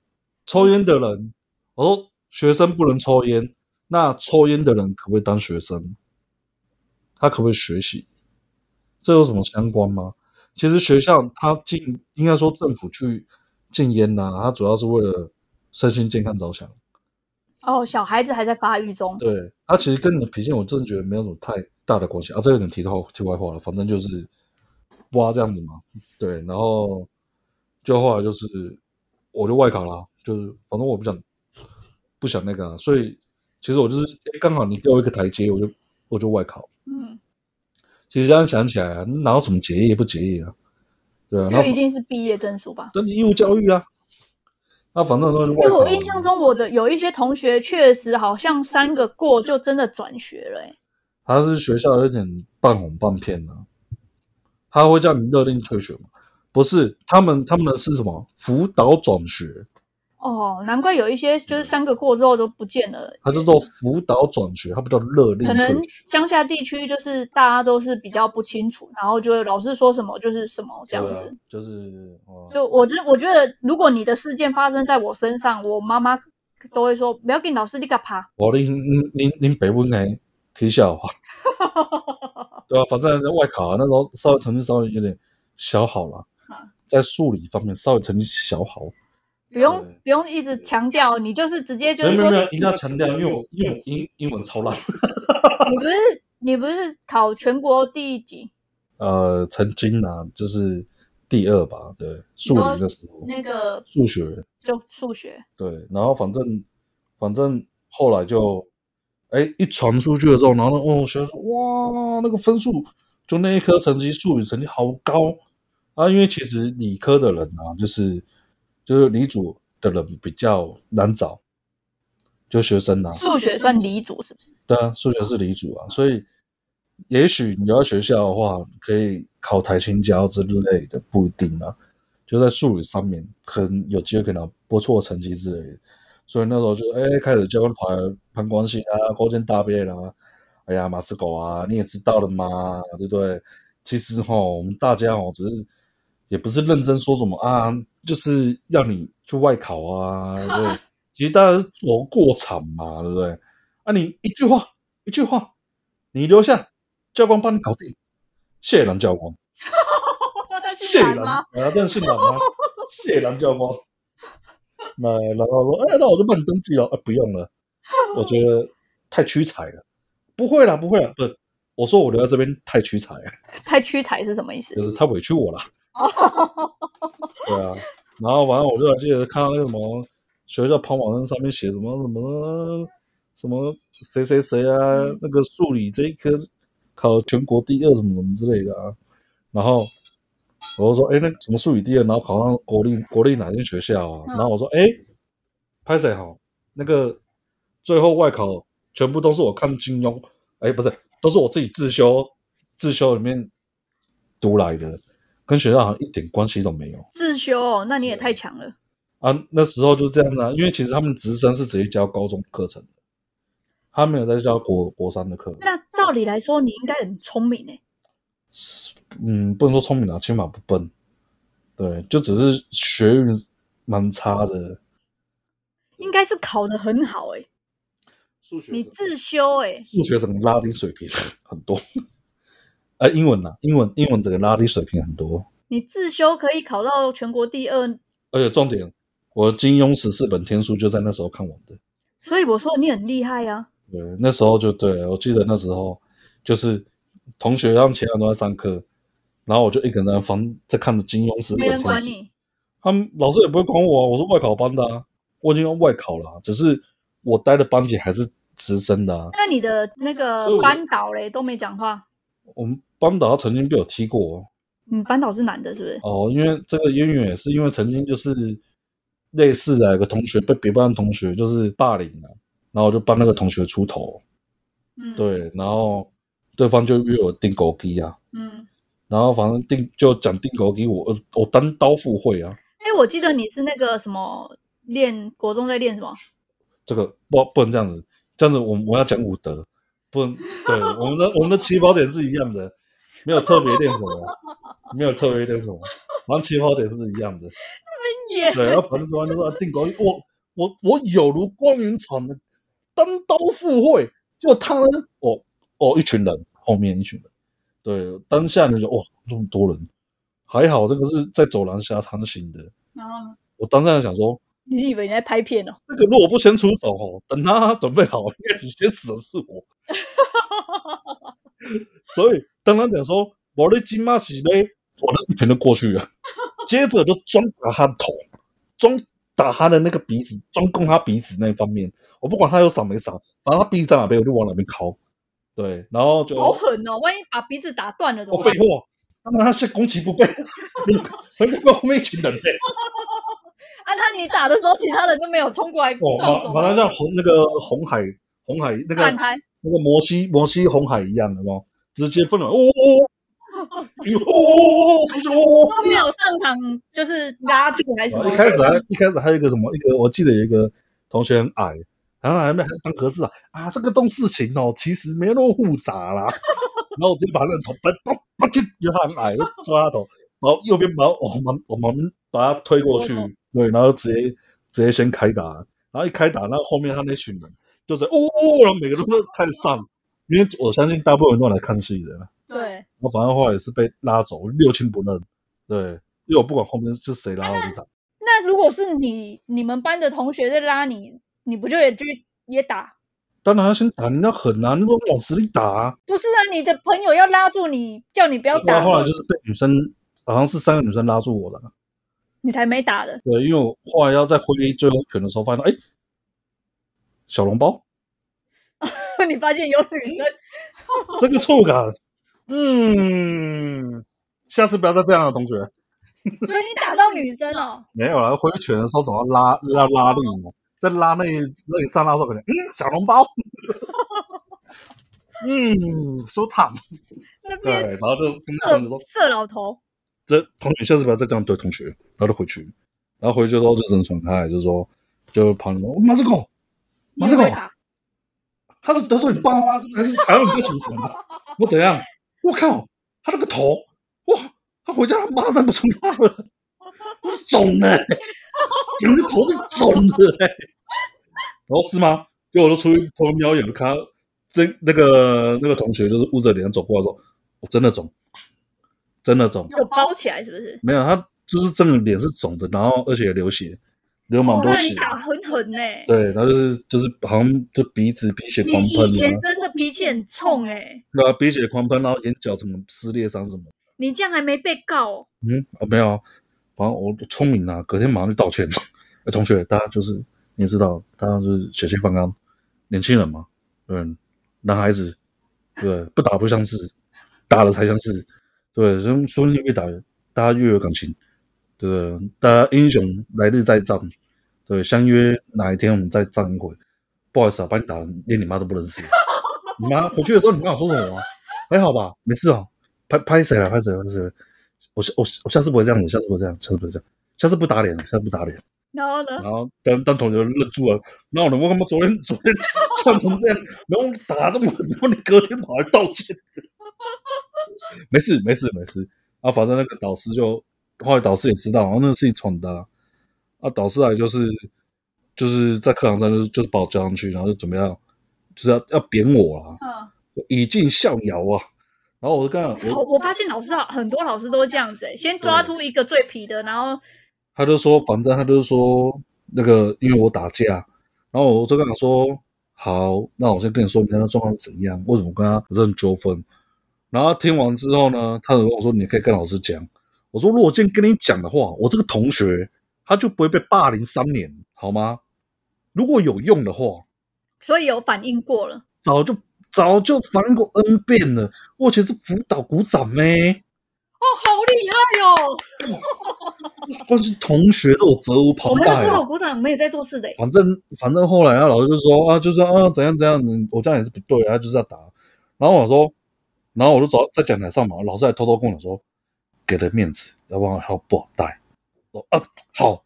抽烟的人，我说学生不能抽烟，那抽烟的人可不可以当学生？他可不可以学习？这有什么相关吗？其实学校他禁，应该说政府去禁烟呐、啊，他主要是为了身心健康着想。哦，小孩子还在发育中。对，他其实跟你的脾性，我真的觉得没有什么太大的关系啊。这有点提到题外话了，反正就是哇这样子嘛。对，然后。就后来就是，我就外考了，就是反正我不想不想那个、啊，所以其实我就是刚好你给我一个台阶，我就我就外考。嗯，其实这样想起来啊，哪有什么结业不结业啊？对啊，那一定是毕业证书吧？等你义务教育啊。那反正都是外。因为我印象中，我的有一些同学确实好像三个过就真的转学了、欸。他是学校有点半哄半骗的、啊，他会叫你勒令退学吗？不是，他们他们的是什么辅导转学？哦，难怪有一些就是三个过之后都不见了。他叫做辅导转学，他不叫勒令。可能乡下地区就是大家都是比较不清楚，然后就老师说什么就是什么这样子。啊、就是，就我觉我觉得，如果你的事件发生在我身上，我妈妈都会说不要跟老师你个怕。我您您您您北温哎，可以笑话。[LAUGHS] 对啊，反正外考啊，那时候稍微成绩稍微有点小好了。在数理方面稍微成绩小好，不用不用一直强调，你就是直接就是说，没有没有，一定要强调，因为我因为我英英文超烂。[LAUGHS] 你不是你不是考全国第一级？呃，曾经啊，就是第二吧，对，数理的时候，那个数学就数学，对，然后反正反正后来就，哎，一传出去了之后，然后呢，哦，学生说哇，那个分数就那一科成绩，数理成绩好高。啊，因为其实理科的人啊，就是就是理组的人比较难找，就学生啊。数学算理组是不是？对啊，数学是理组啊，所以也许你要学校的话，可以考台清交之类的，不一定啊。就在数理上面，可能有机会可以拿不错的成绩之类的。所以那时候就哎，开始教官跑来攀关系啊，勾肩搭背啦。哎呀，马斯狗啊，你也知道了嘛，对不对？其实哈，我们大家哦，只是。也不是认真说什么啊，就是要你去外考啊，对，[LAUGHS] 其实大家是走过场嘛，对不对？啊，你一句话一句话，你留下，教官帮你搞定，谢兰教官，谢兰啊，真的是兰吗？谢兰 [LAUGHS] 教官，那然后说，哎，那我就帮你登记了，啊，不用了，我觉得太屈才了，不会啦，不会啦，不，我说我留在这边太屈才了，[LAUGHS] 太屈才是什么意思？就是他委屈我了。[LAUGHS] 对啊，然后完了我就还记得看到那个什么学校跑马灯上面写什么什么什么谁谁谁啊，嗯、那个数理这一科考全国第二什么什么之类的啊，然后我就说哎，那什么数理第二，然后考上国立国立哪间学校啊？嗯、然后我说哎，拍谁好？那个最后外考全部都是我看金庸，哎，不是，都是我自己自修自修里面读来的。跟学校好像一点关系都没有。自修哦，那你也太强了。啊，那时候就这样子啊，因为其实他们直升是直接教高中课程的，他没有在教国国三的课。那照理来说，你应该很聪明诶。嗯，不能说聪明啊，起码不笨。对，就只是学运蛮差的。应该是考得很好诶。数学你自修诶，数学整个拉低水平很多。哎、啊，英文啊，英文英文整个拉低水平很多。你自修可以考到全国第二，而且重点，我金庸十四本天书就在那时候看完的。所以我说你很厉害呀、啊。对，那时候就对，我记得那时候就是同学他们其他人都在上课，然后我就一个人在房在看着金庸十四本天书。没人管你。他们老师也不会管我啊，我是外考班的啊，我已经要外考了，只是我待的班级还是直升的啊。那你的那个班导嘞都没讲话？我们班导他曾经被我踢过。嗯，班导是男的，是不是？哦，因为这个渊源也是因为曾经就是类似的，有个同学被别班的同学就是霸凌了，然后就帮那个同学出头，嗯，对，然后对方就约我钉孤枝啊，嗯，然后反正定就讲钉孤枝，我我单刀赴会啊。哎，我记得你是那个什么练国中在练什么？这个不不能这样子，这样子我我要讲武德，不能对我们的我们的起跑点是一样的。没有特别练什么，没有特别练什么，反正起跑点是一样的。对，然后反正说那个定高，我我我有如光云场的单刀赴会，就他呢，哦哦，一群人后面一群人，对，当下你就哇这么多人，还好这个是在走廊下长行的。然后呢？我当下想说，你以为你在拍片哦？这个如果不先出手哦，等他准备好，应该先死的是我。[LAUGHS] [LAUGHS] 所以。当他讲说我的金马喜杯，我的一拳就过去了，[LAUGHS] 接着就专打他的头，专打他的那个鼻子，专攻他鼻子那方面。我不管他有闪没闪，反正他鼻子在哪边，我就往哪边敲。对，然后就好狠哦！万一把鼻子打断了怎么办？我废话，那他是攻其不备，[LAUGHS] 很可后面一群人嘞。啊，他你打的时候，其他人都没有冲过来动手。马上像红那个红海，红海那个那个摩西摩西红海一样的吗？直接分了，哦哦哦，哦哦哦，都没有上场，就是拉住还是什么？一开始还一开始还有一个什么？一个我记得有一个同学很矮，然后还没还当和事啊啊！这个动事情哦，其实没有那么复杂啦。然后我直接把那个头，把咚把就因为他很矮，就抓他头，然后右边把我们我们把他推过去，对，然后直接直接先开打，然后一开打，然后后面他那群人就是哦，然后每个人都开始上。因为我相信大部分人都来看戏的，对。我反正后来也是被拉走，六亲不认。对，因为我不管后面是谁拉我就打。那如果是你你们班的同学在拉你，你不就也去也打？当然要先打，你要狠啊，你不往死里打啊。不是啊，你的朋友要拉住你，叫你不要打。后来就是被女生，好像是三个女生拉住我的，你才没打的。对，因为我后来要在挥最后一拳的时候，发现哎，小笼包。[LAUGHS] 你发现有女生，[LAUGHS] 这个触感，嗯，下次不要再这样了，同学。所以你打到女生了？[LAUGHS] 没有了，挥拳的时候总要拉，要拉力嘛，在拉那那里上拉的时候，可能嗯，小笼包，嗯，收烫，对，然后就色色老头，这同学下次不要再这样对同学，然后就回去，然后回去之后就只能传开，就是说，就旁边马斯狗，马斯狗。他是得罪你爸妈，是不是？还是踩到你这个祖坟的？[LAUGHS] 我怎样？我靠！他那个头，哇！他回家他妈认不出他了，[LAUGHS] 是肿的，整个头是肿的，哎。然后是吗？结果我就出去偷瞄一眼，看这那个那个同学就是捂着脸走过来说：“我真的肿，真的肿。”有包起来是不是？没有，他就是真的脸是肿的，然后而且也流血。流蛮多血，你打很狠呢。对，然后就是就是好像就鼻子鼻血狂喷。以前真的脾气很冲哎。对啊，鼻血狂喷，然后眼角什么撕裂伤什么。你这样还没被告？嗯，啊没有啊，反正我聪明啊，隔天马上就道歉。[LAUGHS] 哎，同学，大家就是你知道，大家就是血气方刚，年轻人嘛，嗯，男孩子，对，不打不相识，打了才相识。对，所以说你越打，大家越有感情。对，大家英雄来日再战。对，相约哪一天我们再战一回。不好意思啊，把你打连你妈都不认识。你妈回去的时候，你刚想说什么吗？还好吧，没事啊。拍拍谁了？拍谁？拍谁？我下我我下次不会这样子，下次不会这样，下次不会这样，下次不打脸，下次不打脸。然后呢？然后当当同学愣住了，然后呢？我他妈昨天昨天唱成这样，然后打这么狠，然后你隔天跑来道歉。没事没事没事啊，反正那个导师就后来导师也知道，然后那个事情传达啊，导师来就是就是在课堂上就是就是把我叫上去，然后就怎么样就是要要扁我了，嗯，以儆效尤啊。然后我就跟他我我发现老师很多老师都这样子，欸，先抓出一个最皮的，然后他就说，反正他就是说那个因为我打架，然后我就跟他说，好，那我先跟你说明他的状况是怎样，为什么跟他有这种纠纷。然后听完之后呢，他就跟我说，你可以跟老师讲。我说，如果今天跟你讲的话，我这个同学他就不会被霸凌三年，好吗？如果有用的话，所以有反应过了，早就。早就反应过 N 遍了，我以前是辅导股长呢。哦，好厉害哟、哦！[LAUGHS] 关系同学都有责无旁贷。我们辅导股长没有在做事的。反正反正后来啊，老师就说啊，就说啊，怎样怎样，我这样也是不对啊，就是要打。然后我说，然后我就走在讲台上嘛，老师还偷偷跟我说，给了面子，要不然还不好带。说啊，好，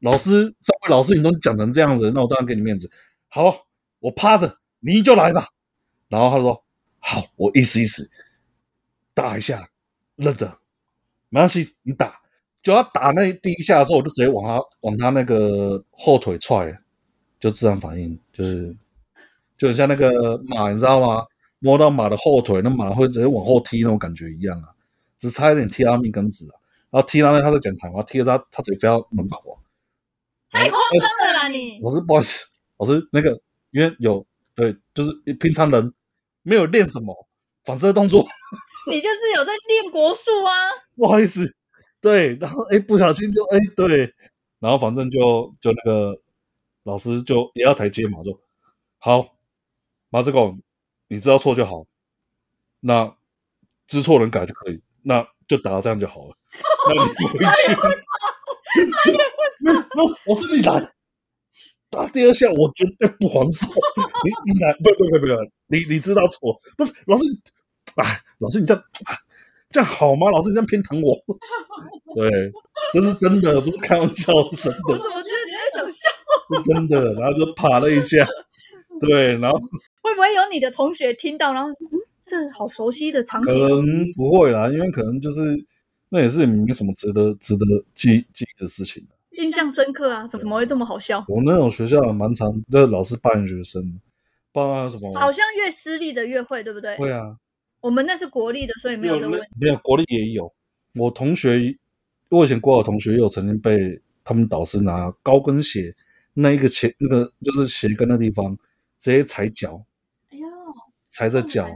老师，三位老师，你都讲成这样子，那我当然给你面子。好，我趴着，你就来吧。然后他说：“好，我意思意思，打一下，愣着，没关系，你打。就要打那第一下的时候，我就直接往他往他那个后腿踹，就自然反应，就是就很像那个马，你知道吗？摸到马的后腿，那马会直接往后踢那种感觉一样啊，只差一点踢他命根子啊。然后踢到那他在讲台嘛，踢了他，他直接飞到门口啊。太夸张了啦你！我是不好意思，我是那个因为有对，就是平常人。”没有练什么反射动作，你就是有在练国术啊？不好意思，对，然后哎，不小心就哎，对，然后反正就就那个老师就也要台阶嘛，就好，马子狗，你知道错就好，那知错能改就可以，那就打到这样就好了，那你回去，那那我是你来。打第二下，我绝对不还手。你你来，不不不不不，你你知道错，不是老师，哎，老师你这样这样好吗？老师你这样偏袒我，对，这是真的，不是开玩笑，是真的。我怎么觉得你在讲笑？是真的，然后就啪了一下，对，然后会不会有你的同学听到，然后嗯，这好熟悉的场景？可能不会啦，因为可能就是那也是没什么值得值得记记忆的事情。印象深刻啊！怎么会这么好笑？我那种学校蛮常，那老师霸凌学生，霸什么？好像越私立的越会，对不对？会啊。我们那是国立的，所以没有这个问题。没有国立也有。我同学，我以前国小同学也有曾经被他们导师拿高跟鞋那一个前那个就是鞋跟的地方直接踩脚。哎呦！踩着脚，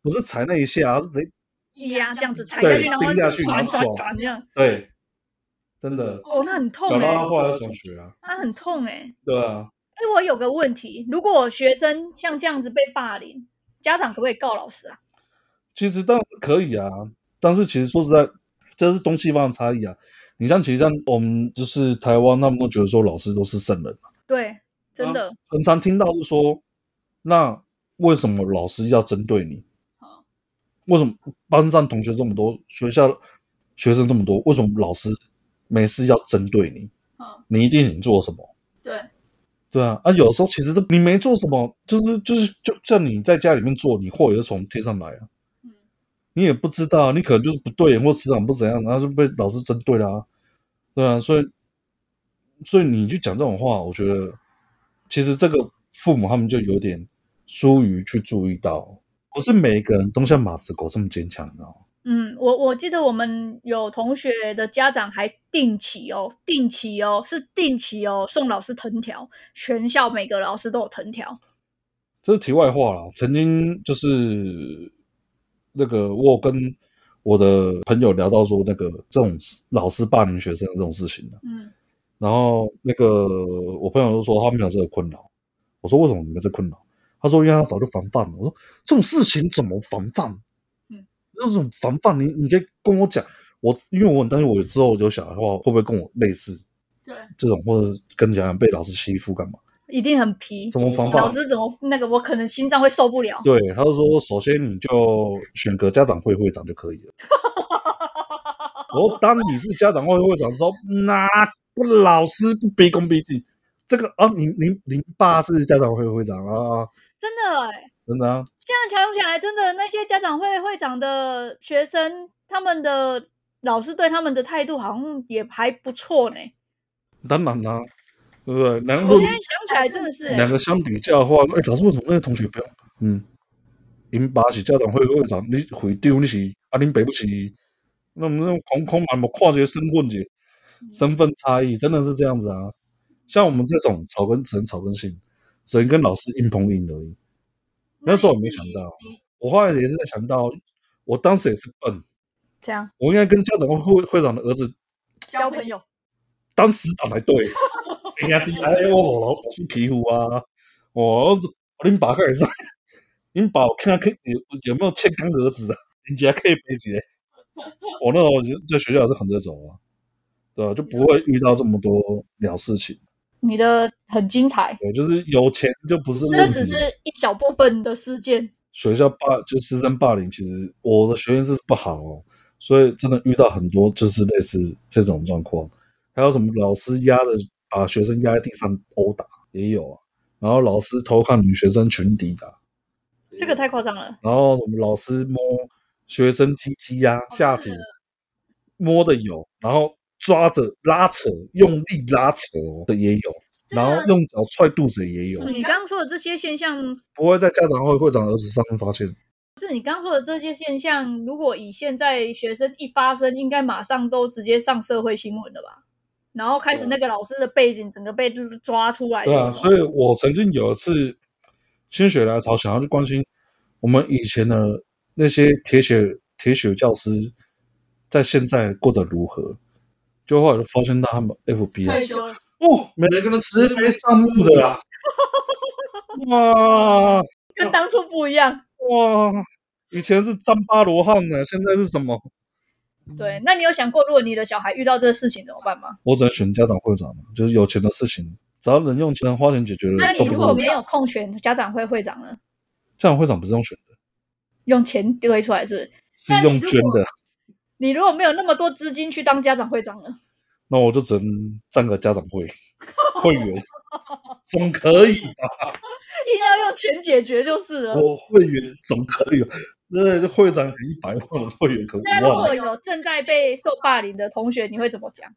不是踩那一下，而是直接压这样子踩下去，然后钉下去，然后转这样。对。真的哦，那很痛哎、欸。搞到他后来要转学啊，他很痛哎、欸。对啊。哎，我有个问题，如果学生像这样子被霸凌，家长可不可以告老师啊？其实当然是可以啊，但是其实说实在，这是东西方的差异啊。你像其实像我们就是台湾，他们都觉得说老师都是圣人嘛。对，真的。啊、很常听到是说，那为什么老师要针对你？好，为什么班上同学这么多，学校学生这么多，为什么老师？没事要针对你，你一定你做什么？对，对啊，啊，有时候其实是你没做什么，就是就是就像你在家里面做，你货也是从天上来啊，嗯，你也不知道，你可能就是不对眼或磁场不怎样，然后就被老师针对了啊，对啊，所以所以你去讲这种话，我觉得其实这个父母他们就有点疏于去注意到，不是每一个人都像马子狗这么坚强，你知道吗？嗯，我我记得我们有同学的家长还定期哦，定期哦，是定期哦，送老师藤条，全校每个老师都有藤条。这是题外话啦，曾经就是那个我跟我的朋友聊到说，那个这种老师霸凌学生的这种事情的，嗯，然后那个我朋友就说他没有这个困扰，我说为什么你没这困扰？他说因为他早就防范了。我说这种事情怎么防范？这种防范，你你可以跟我讲，我因为我很担心，我之后有小孩的话，会不会跟我类似？对，这种或者跟你讲讲被老师欺负干嘛？一定很皮。怎么防范？老师怎么那个？我可能心脏会受不了。对，他就说，首先你就选个家长会会长就可以了。[LAUGHS] 我当你是家长会会长的时候，那不老师不卑恭毕敬，这个啊，您您您爸是家长会会长啊？真的哎、欸，真的啊。这样想起来，真的那些家长会会长的学生，他们的老师对他们的态度好像也还不错呢。当然啦、啊，对不对？两个我现在想起来真的是、欸、两个相比较的话，哎，老师为什么那个同学不要？嗯，您爸是家长会会长，你会丢你是啊？您爸不是？那么那种空空嘛，跨界身份节，身份差异真的是这样子啊。像我们这种草根只能草根性，只能跟老师硬碰硬而已。那时候我没想到，我后来也是在想到，我当时也是笨，这样，我应该跟家长会会长的儿子交朋友，当死党才对。哎呀，第哎我老老师皮肤啊，我我恁爸开始，恁爸我看看有有没有欠干儿子啊？人家可以背起来。我那时候在学校是横着走啊，对吧？就不会遇到这么多鸟事情。你的很精彩，对，就是有钱就不是问题。这只是一小部分的事件。学校霸就师生霸凌，其实我的学院是不好哦，所以真的遇到很多就是类似这种状况。还有什么老师压着把学生压在地上殴打也有啊，然后老师偷看女学生裙底打，这个太夸张了。然后什么老师摸学生鸡鸡呀、下体，摸的有，然后。抓着拉扯，用力拉扯的也有，然后用脚踹肚子也有。你刚刚说的这些现象，不会在家长会会长儿子上面发现。是你刚刚说的这些现象，如果以现在学生一发生，应该马上都直接上社会新闻了吧？然后开始那个老师的背景整个被抓出来。对啊，所以我曾经有一次心血来潮，想要去关心我们以前的那些铁血铁血教师，在现在过得如何。就后来就发现到他们 FB 了，哦，每个人直接上路的啦，[LAUGHS] 哇，跟当初不一样，哇，以前是张巴罗汉呢，现在是什么？对，那你有想过，如果你的小孩遇到这个事情怎么办吗？我只能选家长会长，就是有钱的事情，只要能用钱花钱解决的。那你如果没有空选家长会会长呢？家长会长不是用选的，用钱堆出来是不是？是用捐的。你如果没有那么多资金去当家长会长呢？那我就只能占个家长会会员，总可以吧？[LAUGHS] 硬要用钱解决就是了。我会员总可以，那这会长一百万的会员可不。那如果有正在被受霸凌的同学，你会怎么讲？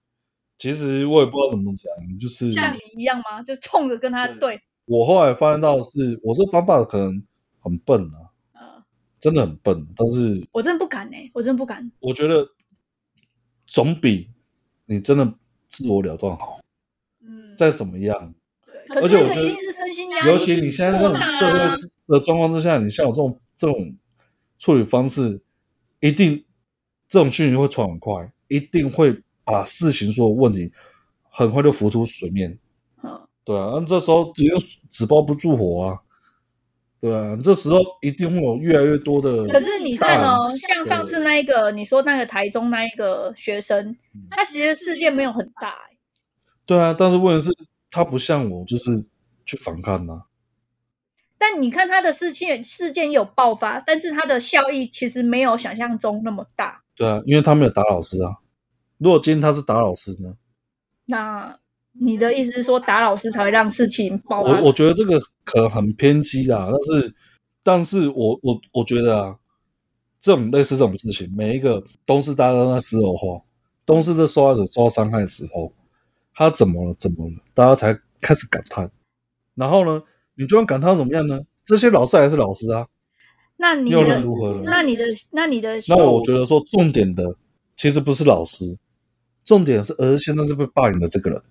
其实我也不知道怎么讲，就是像你一样吗？就冲着跟他对。对我后来发现到是，我这方法可能很笨啊。真的很笨，但是我真的不敢呢、欸，我真的不敢。我觉得总比你真的自我了断好。嗯，再怎么样，对。而且我觉得，尤其你现在这种社会的状况之下，你像我这种这种处理方式，一定这种讯息会传很快，一定会把事情所有问题很快就浮出水面。嗯，对啊，那这时候只有纸包不住火啊。对啊，这时候一定会有越来越多的。可是你看哦，像上次那一个，你说那个台中那一个学生，他其实事件没有很大。对啊，但是问题是，他不像我，就是去反抗呐。但你看他的事件，事件有爆发，但是他的效益其实没有想象中那么大。对啊，因为他没有打老师啊。如果今天他是打老师呢？那。你的意思是说打老师才会让事情爆发？我我觉得这个可能很偏激啦，但是，但是我我我觉得啊，这种类似这种事情，每一个都是大家都在事后话，都是这受害者受到伤害的时候，他怎么了？怎么了？大家才开始感叹。然后呢，你就算感叹怎么样呢？这些老师还是老师啊，那你又能如何呢？那你的那你的那我觉得说重点的其实不是老师，重点是而现在是被霸凌的这个人。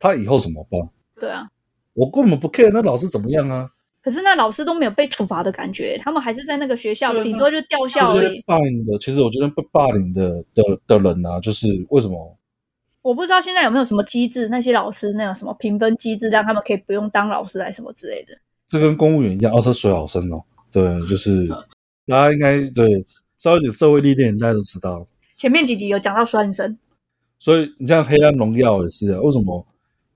他以后怎么办？对啊，我根本不 care 那老师怎么样啊。可是那老师都没有被处罚的感觉，他们还是在那个学校，顶多就吊校而已。霸凌的，其实我觉得被霸凌的的的人啊，就是为什么？我不知道现在有没有什么机制，那些老师那种什么评分机制，让他们可以不用当老师来什么之类的。这跟公务员一样，哦，是水好深哦。对，就是大家应该对稍微有点社会历练，大家都知道。前面几集有讲到酸生，所以你像《黑暗荣耀》也是啊，为什么？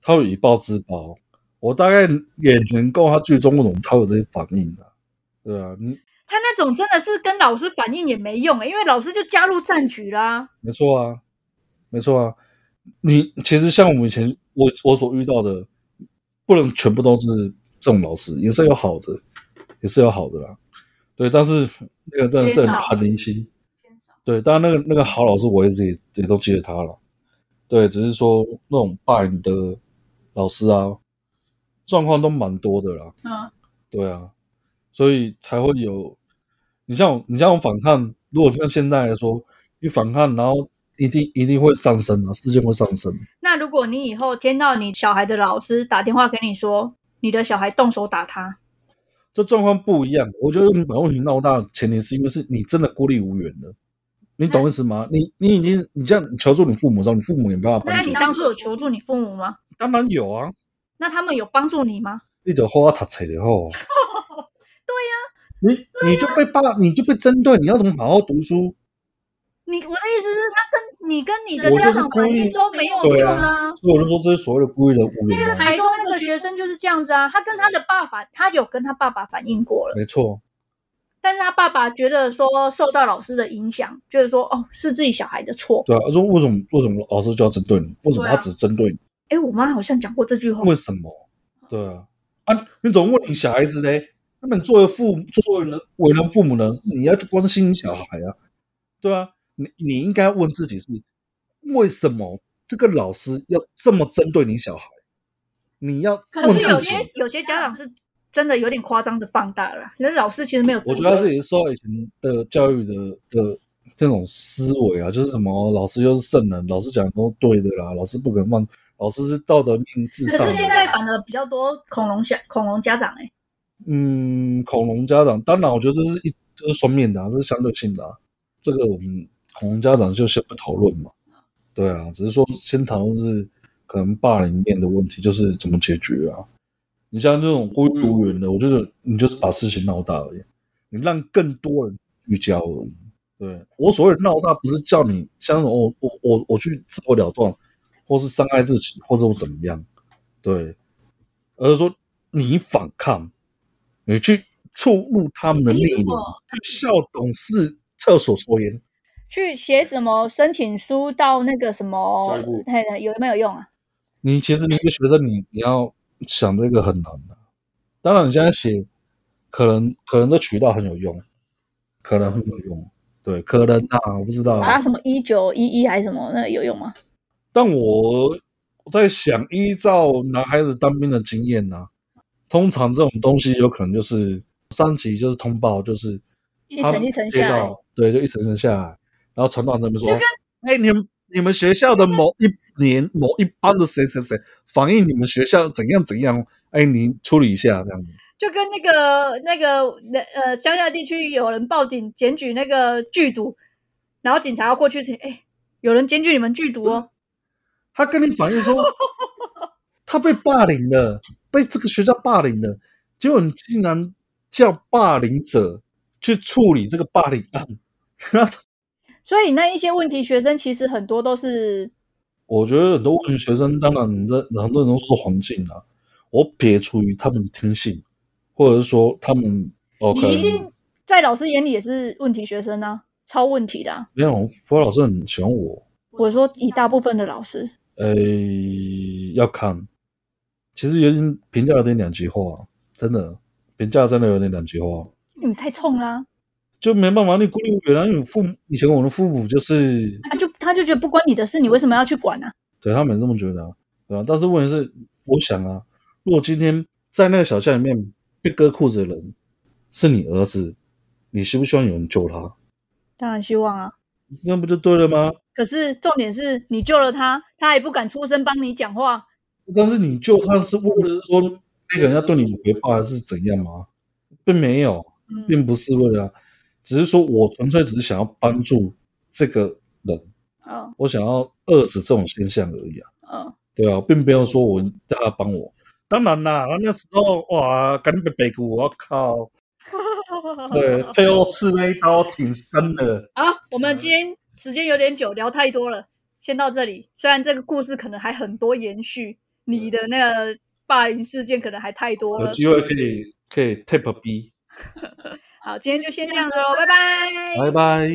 他会以暴制暴，我大概也能够他剧中那种他有这些反应的，对啊，你他那种真的是跟老师反应也没用诶，因为老师就加入战局啦。没错啊，没错啊，你其实像我们以前我我所遇到的，不能全部都是这种老师，也是有好的，也是有好的啦。对，但是那个真的是很很零星。对，当然那个那个好老师，我也自己也都记得他了。对，只是说那种霸凌的老师啊，状况都蛮多的啦。嗯，对啊，所以才会有你像你像我反抗，如果像现在来说，你反抗，然后一定一定会上升啊，事件会上升。那如果你以后听到你小孩的老师打电话给你说，你的小孩动手打他，这状况不一样。我觉得你把问题闹大，前提是因为是你真的孤立无援了。你懂意思吗？你你已经你这样求助你父母之后，你父母也没办法帮你。那你当初有求助你父母吗？当然有啊。那他们有帮助你吗？你得好好读书的吼。[LAUGHS] 对呀、啊。你你就被爸，你就被针对，你要怎么好好读书？你我的意思是，他跟你跟你的家长关系都没有用啊。所以我就说，这是所谓的故意的无缘。那个台中那个学生就是这样子啊，他跟他的爸爸，他有跟他爸爸反映过了。没错。但是他爸爸觉得说受到老师的影响，就是说哦是自己小孩的错。对啊，他说为什么为什么老师就要针对你？为什么他只针对你？哎、啊，我妈好像讲过这句话。为什么？对啊，啊，你怎么问你小孩子嘞？那么你作为父母，作为人为人父母呢，你要去关心你小孩啊。对啊，你你应该问自己是为什么这个老师要这么针对你小孩？你要。可是有些有些家长是。真的有点夸张的放大了，其实老师其实没有。我觉得他是也是受以前的教育的的这种思维啊，就是什么老师就是圣人，老师讲的都对的啦，老师不可能忘，老师是道德命至上。可是现在反而比较多恐龙家恐龙家长哎、欸。嗯，恐龙家长，当然我觉得这是一这是双面的，啊，这是相对性的，啊。这个我们恐龙家长就先不讨论嘛。对啊，只是说先讨论是可能霸凌面的问题，就是怎么解决啊。你像这种孤立无援的，我觉得你就是把事情闹大而已，你让更多人聚焦而已。对，我所谓的闹大，不是叫你像我我我我去自我了断，或是伤害自己，或者我怎么样，对，而是说你反抗，你去触怒他们的利益，去校董事厕所抽烟，去写什么申请书到那个什么教育部，有没有用啊？你其实你一个学生，你你要。想这个很难的，当然你现在写，可能可能这渠道很有用，可能很有用，对，可能啊，我不知道。啊，什么一九一一还是什么，那个有用吗？但我在想，依照男孩子当兵的经验呢、啊，通常这种东西有可能就是三级就是通报，就是一层一层下来，对，就一层一层下来，然后传到那边说，哎，你们。你们学校的某一年某一班的谁谁谁反映你们学校怎样怎样？哎，你处理一下这样子。就跟那个那个那呃乡下地区有人报警检举那个剧毒，然后警察要过去说，哎，有人检举你们剧毒哦。他跟你反映说，[LAUGHS] 他被霸凌了，被这个学校霸凌了，结果你竟然叫霸凌者去处理这个霸凌案。所以那一些问题学生其实很多都是，我觉得很多问题学生，当然这很多人都说环境啊，我撇除于他们听性，或者是说他们哦，你一定在老师眼里也是问题学生啊，超问题的啊。没有，辅导老师很喜欢我。我说以大部分的老师，呃，要看，其实有点评价有点两极化，真的评价真的有点两极化。你太冲啦。就没办法，你孤立无援啊！因为父母以前我的父母就是，他就他就觉得不关你的事，你为什么要去管呢、啊？对，他们也这么觉得啊，对吧？但是问题是，我想啊，如果今天在那个小巷里面被割裤子的人是你儿子，你希不希望有人救他？当然希望啊，那不就对了吗？可是重点是你救了他，他也不敢出声帮你讲话。但是你救他是为了说那个人要对你回报还是怎样吗？并没有，并不是为了。只是说，我纯粹只是想要帮助这个人，哦，我想要遏制这种现象而已啊，哦，对啊，并没有说我叫他帮我。当然啦，那时候哇，赶紧被背骨，我靠，[LAUGHS] 对，背后刺那一刀挺深的。好，我们今天时间有点久，聊太多了，先到这里。虽然这个故事可能还很多延续，你的那个霸凌事件可能还太多了，有机会可以可以 tap B。[LAUGHS] 好，今天就先这样子喽，拜拜，拜拜。